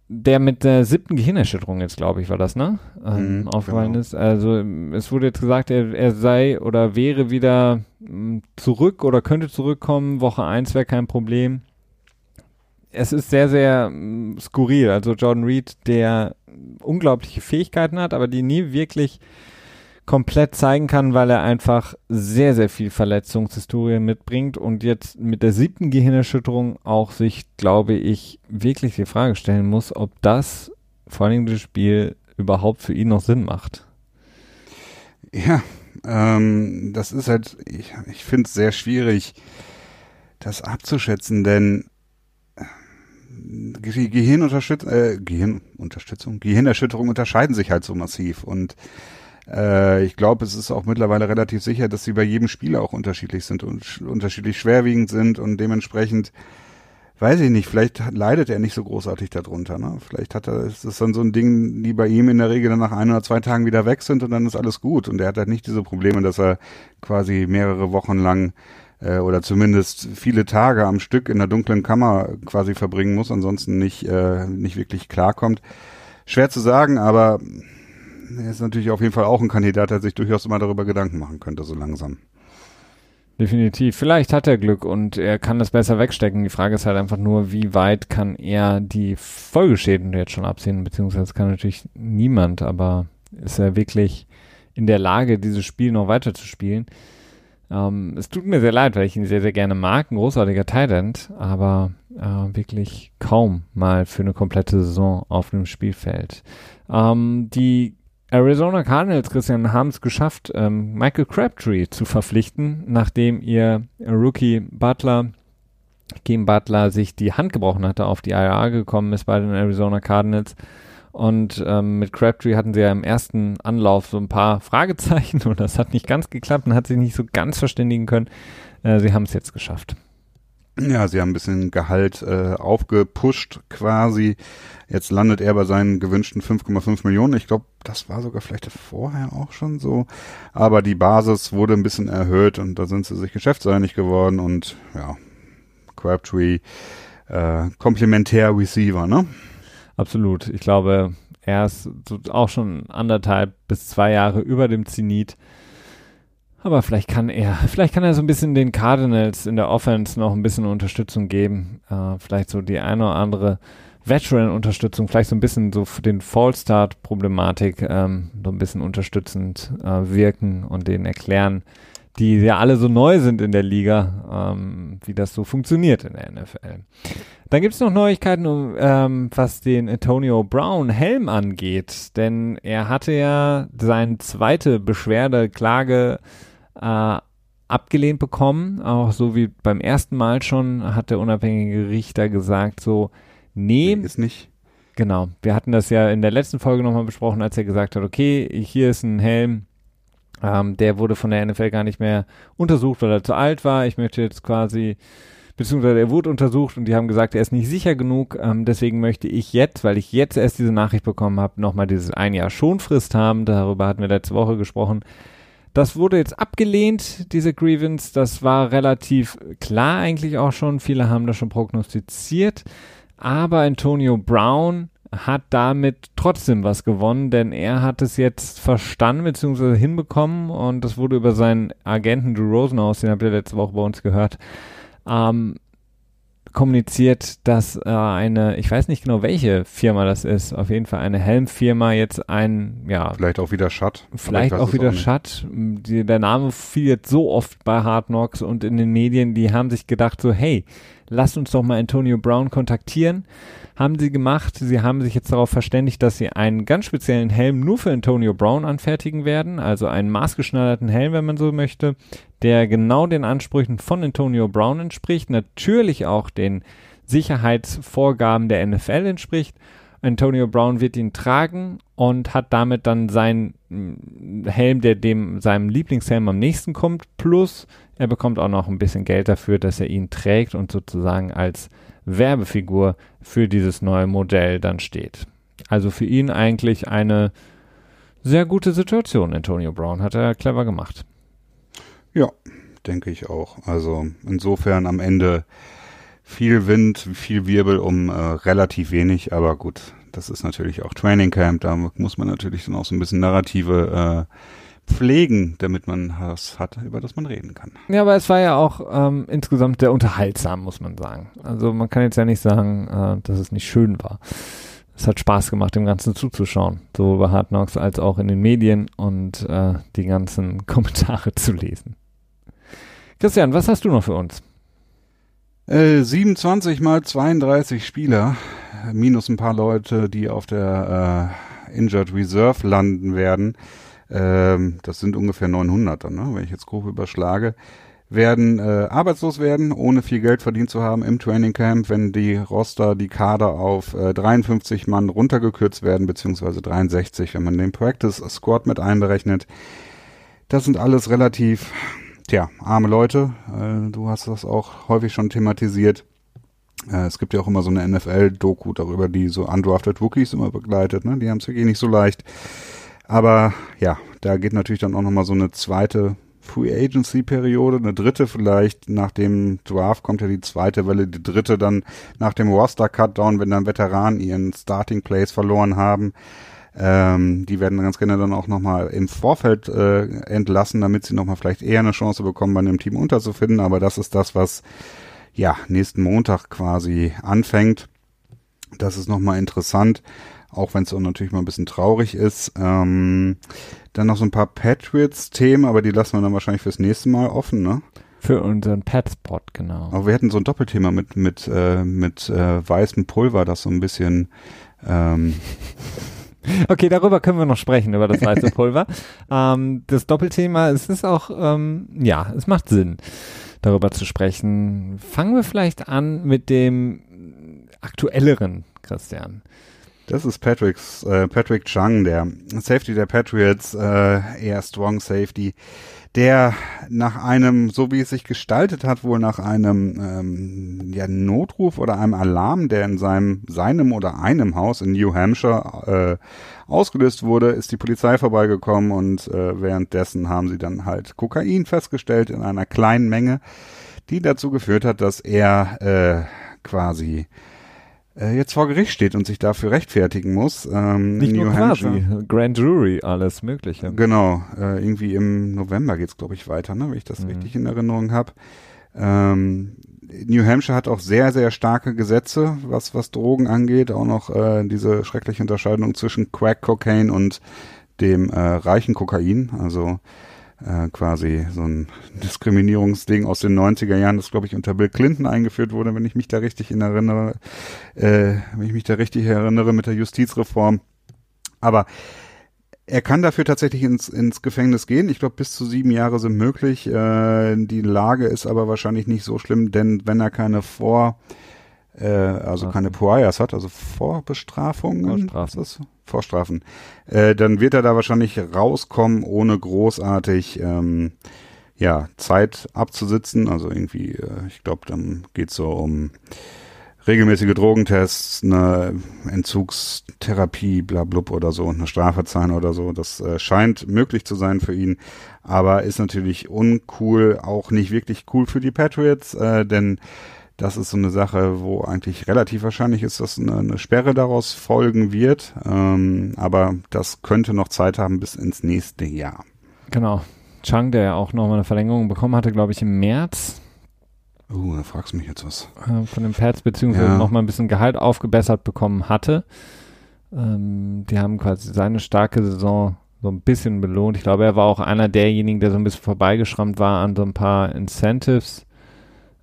der mit der siebten Gehirnerschütterung jetzt, glaube ich, war das, ne? Ähm, Mhm, aufgefallen genau. ist. Also es wurde jetzt gesagt, er, er sei oder wäre wieder mh, zurück oder könnte zurückkommen. Woche 1 wäre kein Problem. Es ist sehr, sehr mh, skurril. Also Jordan Reed, der unglaubliche Fähigkeiten hat, aber die nie wirklich komplett zeigen kann, weil er einfach sehr, sehr viel Verletzungshistorie mitbringt und jetzt mit der siebten Gehirnerschütterung auch sich, glaube ich, wirklich die Frage stellen muss, ob das vor allem das Spiel überhaupt für ihn noch Sinn macht. Ja, ähm, das ist halt, ich, ich finde es sehr schwierig, das abzuschätzen, denn äh, Ge Gehirnunterstützung, äh, Gehirnunterstützung, Gehirnerschütterungen unterscheiden sich halt so massiv und äh, ich glaube, es ist auch mittlerweile relativ sicher, dass sie bei jedem Spieler auch unterschiedlich sind und sch unterschiedlich schwerwiegend sind und dementsprechend weiß ich nicht, vielleicht leidet er nicht so großartig darunter. Ne? Vielleicht hat er, ist das dann so ein Ding, die bei ihm in der Regel dann nach ein oder zwei Tagen wieder weg sind und dann ist alles gut. Und er hat halt nicht diese Probleme, dass er quasi mehrere Wochen lang äh, oder zumindest viele Tage am Stück in der dunklen Kammer quasi verbringen muss, ansonsten nicht, äh, nicht wirklich klarkommt. Schwer zu sagen, aber er ist natürlich auf jeden Fall auch ein Kandidat, der sich durchaus immer darüber Gedanken machen könnte, so langsam. Definitiv. Vielleicht hat er Glück und er kann das besser wegstecken. Die Frage ist halt einfach nur, wie weit kann er die Folgeschäden jetzt schon absehen, beziehungsweise kann natürlich niemand, aber ist er wirklich in der Lage, dieses Spiel noch weiter zu spielen? Ähm, es tut mir sehr leid, weil ich ihn sehr, sehr gerne mag, ein großartiger Talent, aber äh, wirklich kaum mal für eine komplette Saison auf dem Spielfeld. Ähm, die Arizona Cardinals, Christian, haben es geschafft, ähm, Michael Crabtree zu verpflichten, nachdem ihr Rookie Butler, Game Butler, sich die Hand gebrochen hatte, auf die IRA gekommen ist bei den Arizona Cardinals. Und ähm, mit Crabtree hatten sie ja im ersten Anlauf so ein paar Fragezeichen und das hat nicht ganz geklappt und hat sich nicht so ganz verständigen können. Äh, sie haben es jetzt geschafft. Ja, sie haben ein bisschen Gehalt äh, aufgepusht quasi. Jetzt landet er bei seinen gewünschten 5,5 Millionen. Ich glaube, das war sogar vielleicht vorher auch schon so. Aber die Basis wurde ein bisschen erhöht und da sind sie sich geschäftseinig geworden und ja, Crabtree äh, komplementär Receiver, ne? Absolut. Ich glaube, er ist auch schon anderthalb bis zwei Jahre über dem Zenit. Aber vielleicht kann er, vielleicht kann er so ein bisschen den Cardinals in der Offense noch ein bisschen Unterstützung geben. Äh, vielleicht so die eine oder andere Veteran-Unterstützung, vielleicht so ein bisschen so für den Fallstart-Problematik ähm, so ein bisschen unterstützend äh, wirken und denen erklären, die ja alle so neu sind in der Liga, ähm, wie das so funktioniert in der NFL. Dann gibt es noch Neuigkeiten, um, ähm, was den Antonio Brown Helm angeht, denn er hatte ja seine zweite Beschwerde, Klage äh, abgelehnt bekommen. Auch so wie beim ersten Mal schon hat der unabhängige Richter gesagt, so, nee. Ist nicht. Genau. Wir hatten das ja in der letzten Folge nochmal besprochen, als er gesagt hat, okay, hier ist ein Helm, ähm, der wurde von der NFL gar nicht mehr untersucht, weil er zu alt war. Ich möchte jetzt quasi, beziehungsweise er wurde untersucht und die haben gesagt, er ist nicht sicher genug. Ähm, deswegen möchte ich jetzt, weil ich jetzt erst diese Nachricht bekommen habe, nochmal dieses ein Jahr Schonfrist haben. Darüber hatten wir letzte Woche gesprochen. Das wurde jetzt abgelehnt, diese Grievance. Das war relativ klar eigentlich auch schon. Viele haben das schon prognostiziert. Aber Antonio Brown hat damit trotzdem was gewonnen, denn er hat es jetzt verstanden bzw. hinbekommen und das wurde über seinen Agenten Drew Rosenhaus, den habt ihr letzte Woche bei uns gehört, ähm, kommuniziert, dass äh, eine, ich weiß nicht genau welche Firma das ist, auf jeden Fall eine Helmfirma jetzt ein, ja. Vielleicht auch wieder Schatt. Vielleicht auch wieder Schatt. der Name fiel jetzt so oft bei Hard Knocks und in den Medien, die haben sich gedacht so, hey, lasst uns doch mal Antonio Brown kontaktieren. Haben sie gemacht. Sie haben sich jetzt darauf verständigt, dass sie einen ganz speziellen Helm nur für Antonio Brown anfertigen werden. Also einen maßgeschneiderten Helm, wenn man so möchte, der genau den Ansprüchen von Antonio Brown entspricht. Natürlich auch den Sicherheitsvorgaben der NFL entspricht. Antonio Brown wird ihn tragen und hat damit dann seinen mm, Helm, der dem seinem Lieblingshelm am nächsten kommt, plus er bekommt auch noch ein bisschen Geld dafür, dass er ihn trägt und sozusagen als Werbefigur für dieses neue Modell dann steht. Also für ihn eigentlich eine sehr gute Situation, Antonio Brown. Hat er clever gemacht. Ja, denke ich auch. Also insofern am Ende viel Wind, viel Wirbel um äh, relativ wenig, aber gut, das ist natürlich auch Training Camp, da muss man natürlich dann auch so ein bisschen Narrative äh, pflegen, damit man was hat, über das man reden kann. Ja, aber es war ja auch ähm, insgesamt sehr unterhaltsam, muss man sagen. Also man kann jetzt ja nicht sagen, äh, dass es nicht schön war. Es hat Spaß gemacht, dem Ganzen zuzuschauen, sowohl bei Hard Knocks als auch in den Medien und äh, die ganzen Kommentare zu lesen. Christian, was hast du noch für uns? Äh, 27 mal 32 Spieler, minus ein paar Leute, die auf der äh, Injured Reserve landen werden ähm, das sind ungefähr 900 dann, ne, wenn ich jetzt grob überschlage, werden äh, arbeitslos werden, ohne viel Geld verdient zu haben im Training Camp, wenn die Roster, die Kader auf äh, 53 Mann runtergekürzt werden, beziehungsweise 63, wenn man den Practice Squad mit einberechnet. Das sind alles relativ, tja, arme Leute. Äh, du hast das auch häufig schon thematisiert. Äh, es gibt ja auch immer so eine NFL-Doku darüber, die so undrafted Rookies immer begleitet. Ne? Die haben es wirklich nicht so leicht. Aber ja, da geht natürlich dann auch nochmal so eine zweite Free Agency Periode, eine dritte vielleicht nach dem Draft kommt ja die zweite Welle, die dritte dann nach dem Roster Cutdown, wenn dann Veteranen ihren Starting Place verloren haben. Ähm, die werden ganz gerne dann auch nochmal im Vorfeld äh, entlassen, damit sie nochmal vielleicht eher eine Chance bekommen, bei einem Team unterzufinden. Aber das ist das, was ja nächsten Montag quasi anfängt. Das ist nochmal interessant, auch wenn es natürlich mal ein bisschen traurig ist. Ähm, dann noch so ein paar Patriots-Themen, aber die lassen wir dann wahrscheinlich fürs nächste Mal offen, ne? Für unseren Pet-Spot, genau. Aber wir hätten so ein Doppelthema mit, mit, äh, mit äh, weißem Pulver, das so ein bisschen ähm, Okay, darüber können wir noch sprechen, über das weiße Pulver. ähm, das Doppelthema, es ist auch, ähm, ja, es macht Sinn, darüber zu sprechen. Fangen wir vielleicht an mit dem aktuelleren, Christian. Das ist Patricks, äh, Patrick Chung, der Safety der Patriots, äh, eher Strong Safety, der nach einem, so wie es sich gestaltet hat, wohl nach einem ähm, ja, Notruf oder einem Alarm, der in seinem, seinem oder einem Haus in New Hampshire äh, ausgelöst wurde, ist die Polizei vorbeigekommen und äh, währenddessen haben sie dann halt Kokain festgestellt in einer kleinen Menge, die dazu geführt hat, dass er äh, quasi jetzt vor Gericht steht und sich dafür rechtfertigen muss. Ähm, Nicht nur quasi, Grand Jury, alles Mögliche. Genau, äh, irgendwie im November geht's glaube ich weiter, ne, wenn ich das mhm. richtig in Erinnerung habe. Ähm, New Hampshire hat auch sehr, sehr starke Gesetze, was, was Drogen angeht. Auch noch äh, diese schreckliche Unterscheidung zwischen Crack Cocaine und dem äh, reichen Kokain. Also äh, quasi so ein Diskriminierungsding aus den 90er Jahren, das glaube ich unter Bill Clinton eingeführt wurde, wenn ich mich da richtig erinnere, äh, wenn ich mich da richtig erinnere mit der Justizreform. Aber er kann dafür tatsächlich ins, ins Gefängnis gehen. Ich glaube, bis zu sieben Jahre sind möglich. Äh, die Lage ist aber wahrscheinlich nicht so schlimm, denn wenn er keine Vor- äh, also keine Poias hat, also Vorbestrafungen, Vorstrafen, Vorstrafen. Äh, dann wird er da wahrscheinlich rauskommen, ohne großartig ähm, ja, Zeit abzusitzen. Also irgendwie, äh, ich glaube, dann geht's so um regelmäßige Drogentests, eine Entzugstherapie, bla blub oder so, eine Strafe zahlen oder so. Das äh, scheint möglich zu sein für ihn, aber ist natürlich uncool, auch nicht wirklich cool für die Patriots, äh, denn das ist so eine Sache, wo eigentlich relativ wahrscheinlich ist, dass eine, eine Sperre daraus folgen wird. Ähm, aber das könnte noch Zeit haben bis ins nächste Jahr. Genau. Chang, der ja auch nochmal eine Verlängerung bekommen hatte, glaube ich, im März. Uh, da fragst du mich jetzt was. Äh, von den Pads, beziehungsweise ja. nochmal ein bisschen Gehalt aufgebessert bekommen hatte. Ähm, die haben quasi seine starke Saison so ein bisschen belohnt. Ich glaube, er war auch einer derjenigen, der so ein bisschen vorbeigeschrammt war an so ein paar Incentives.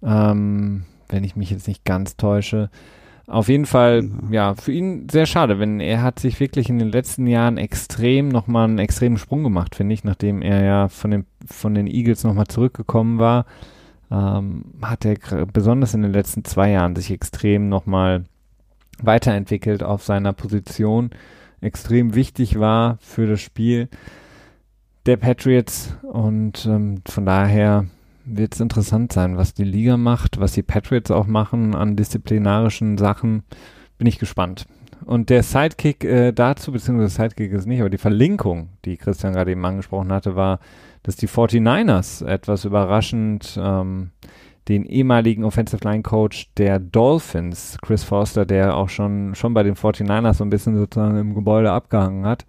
Ähm, wenn ich mich jetzt nicht ganz täusche. Auf jeden Fall, ja, für ihn sehr schade, wenn er hat sich wirklich in den letzten Jahren extrem nochmal einen extremen Sprung gemacht, finde ich, nachdem er ja von den, von den Eagles nochmal zurückgekommen war, ähm, hat er besonders in den letzten zwei Jahren sich extrem nochmal weiterentwickelt auf seiner Position, extrem wichtig war für das Spiel der Patriots und ähm, von daher wird es interessant sein, was die Liga macht, was die Patriots auch machen an disziplinarischen Sachen. Bin ich gespannt. Und der Sidekick äh, dazu, beziehungsweise Sidekick ist nicht, aber die Verlinkung, die Christian gerade eben angesprochen hatte, war, dass die 49ers etwas überraschend ähm, den ehemaligen Offensive Line Coach der Dolphins, Chris Foster, der auch schon, schon bei den 49ers so ein bisschen sozusagen im Gebäude abgehangen hat,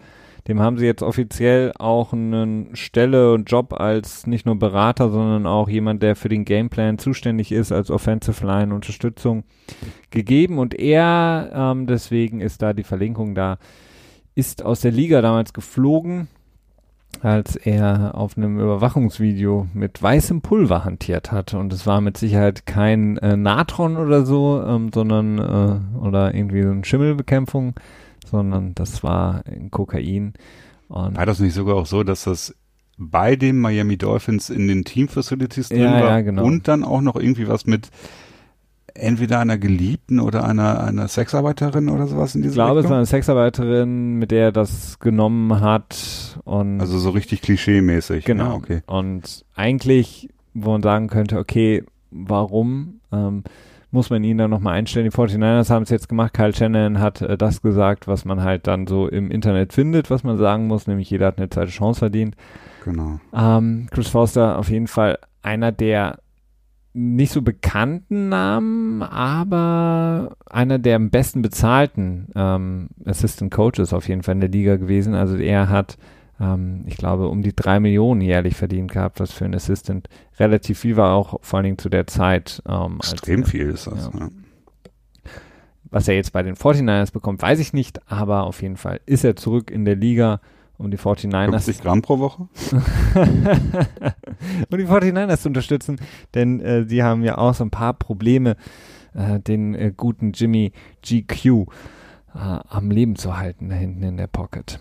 dem haben sie jetzt offiziell auch eine Stelle und Job als nicht nur Berater, sondern auch jemand, der für den Gameplan zuständig ist, als Offensive Line Unterstützung gegeben. Und er, ähm, deswegen ist da die Verlinkung da, ist aus der Liga damals geflogen, als er auf einem Überwachungsvideo mit weißem Pulver hantiert hat. Und es war mit Sicherheit kein äh, Natron oder so, ähm, sondern äh, oder irgendwie so eine Schimmelbekämpfung, sondern das war in Kokain. Und war das nicht sogar auch so, dass das bei den Miami Dolphins in den Team Facilities drin ja, war ja, genau. und dann auch noch irgendwie was mit entweder einer Geliebten oder einer, einer Sexarbeiterin oder sowas in diesem Ich glaube, Richtung? es war eine Sexarbeiterin, mit der er das genommen hat. Und also so richtig klischee-mäßig. Genau. Ja, okay. Und eigentlich, wo man sagen könnte, okay, warum? Ähm, muss man ihn dann nochmal einstellen. Die 49ers haben es jetzt gemacht. Kyle Shannon hat äh, das gesagt, was man halt dann so im Internet findet, was man sagen muss, nämlich jeder hat eine zweite Chance verdient. Genau. Ähm, Chris Foster auf jeden Fall einer der nicht so bekannten Namen, aber einer der am besten bezahlten ähm, Assistant Coaches auf jeden Fall in der Liga gewesen. Also er hat, ähm, ich glaube, um die drei Millionen jährlich verdient gehabt, was für ein Assistant relativ viel war, auch vor allen Dingen zu der Zeit. Ähm, Extrem als, viel ist das. ja. Ja. Was er jetzt bei den 49ers bekommt, weiß ich nicht, aber auf jeden Fall ist er zurück in der Liga, um die 49ers 50 Gramm pro Woche? um die 49ers zu unterstützen, denn äh, sie haben ja auch so ein paar Probleme, äh, den äh, guten Jimmy GQ äh, am Leben zu halten, da hinten in der Pocket.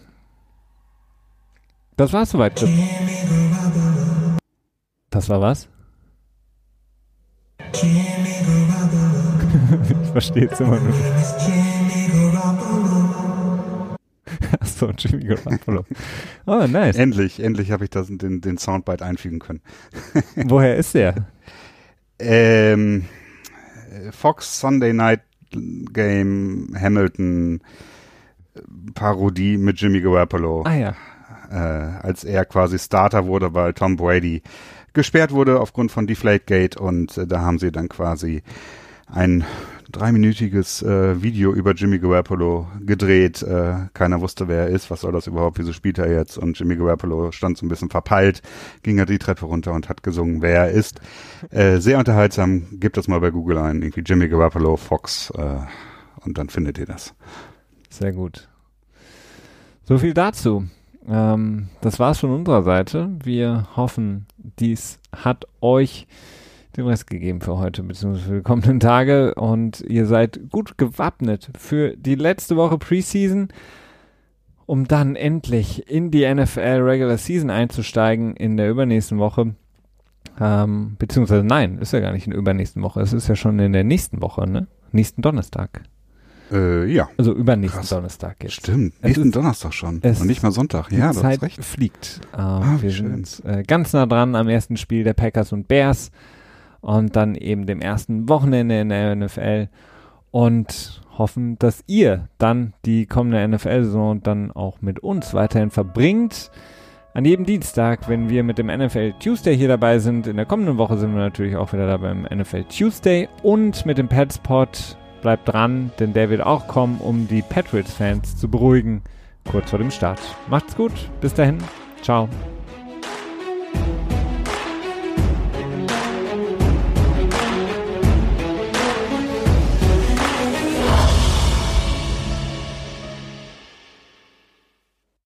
Das war's soweit. Das war was? ich verstehe es immer nur. Achso, Jimmy Garoppolo. Oh, nice. Endlich, endlich habe ich das, den, den Soundbite einfügen können. Woher ist der? Ähm, äh, Fox Sunday Night Game Hamilton Parodie mit Jimmy Garoppolo, Ah ja. Äh, als er quasi Starter wurde, weil Tom Brady gesperrt wurde aufgrund von Deflategate und äh, da haben sie dann quasi ein dreiminütiges äh, Video über Jimmy Garoppolo gedreht. Äh, keiner wusste, wer er ist, was soll das überhaupt, wieso spielt er jetzt? Und Jimmy Garoppolo stand so ein bisschen verpeilt, ging er die Treppe runter und hat gesungen, wer er ist. Äh, sehr unterhaltsam, gebt das mal bei Google ein, irgendwie Jimmy Garoppolo, Fox äh, und dann findet ihr das. Sehr gut. So viel dazu. Ähm, das war's von unserer Seite. Wir hoffen, dies hat euch den Rest gegeben für heute, beziehungsweise für die kommenden Tage und ihr seid gut gewappnet für die letzte Woche Preseason, um dann endlich in die NFL Regular Season einzusteigen in der übernächsten Woche. Ähm, beziehungsweise nein, ist ja gar nicht in der übernächsten Woche, es ist ja schon in der nächsten Woche, ne? Nächsten Donnerstag. Äh, ja, Also übernächsten Krass. Donnerstag jetzt. stimmt. Es Nächsten ist- Donnerstag schon. Und nicht mal Sonntag. Die Ja, du Zeit recht. fliegt. Äh, wie wir schön. sind äh, ganz nah dran am ersten Spiel der Packers und Bears und dann eben dem ersten Wochenende in der NFL und hoffen, dass ihr dann die kommende NFL-Saison dann auch mit uns weiterhin verbringt. An jedem Dienstag, wenn wir mit dem NFL Tuesday hier dabei sind. In der kommenden Woche sind wir natürlich auch wieder dabei im NFL Tuesday und mit dem Petspot. Bleibt dran, denn der wird auch kommen, um die Patriots-Fans zu beruhigen kurz vor dem Start. Macht's gut, bis dahin, ciao.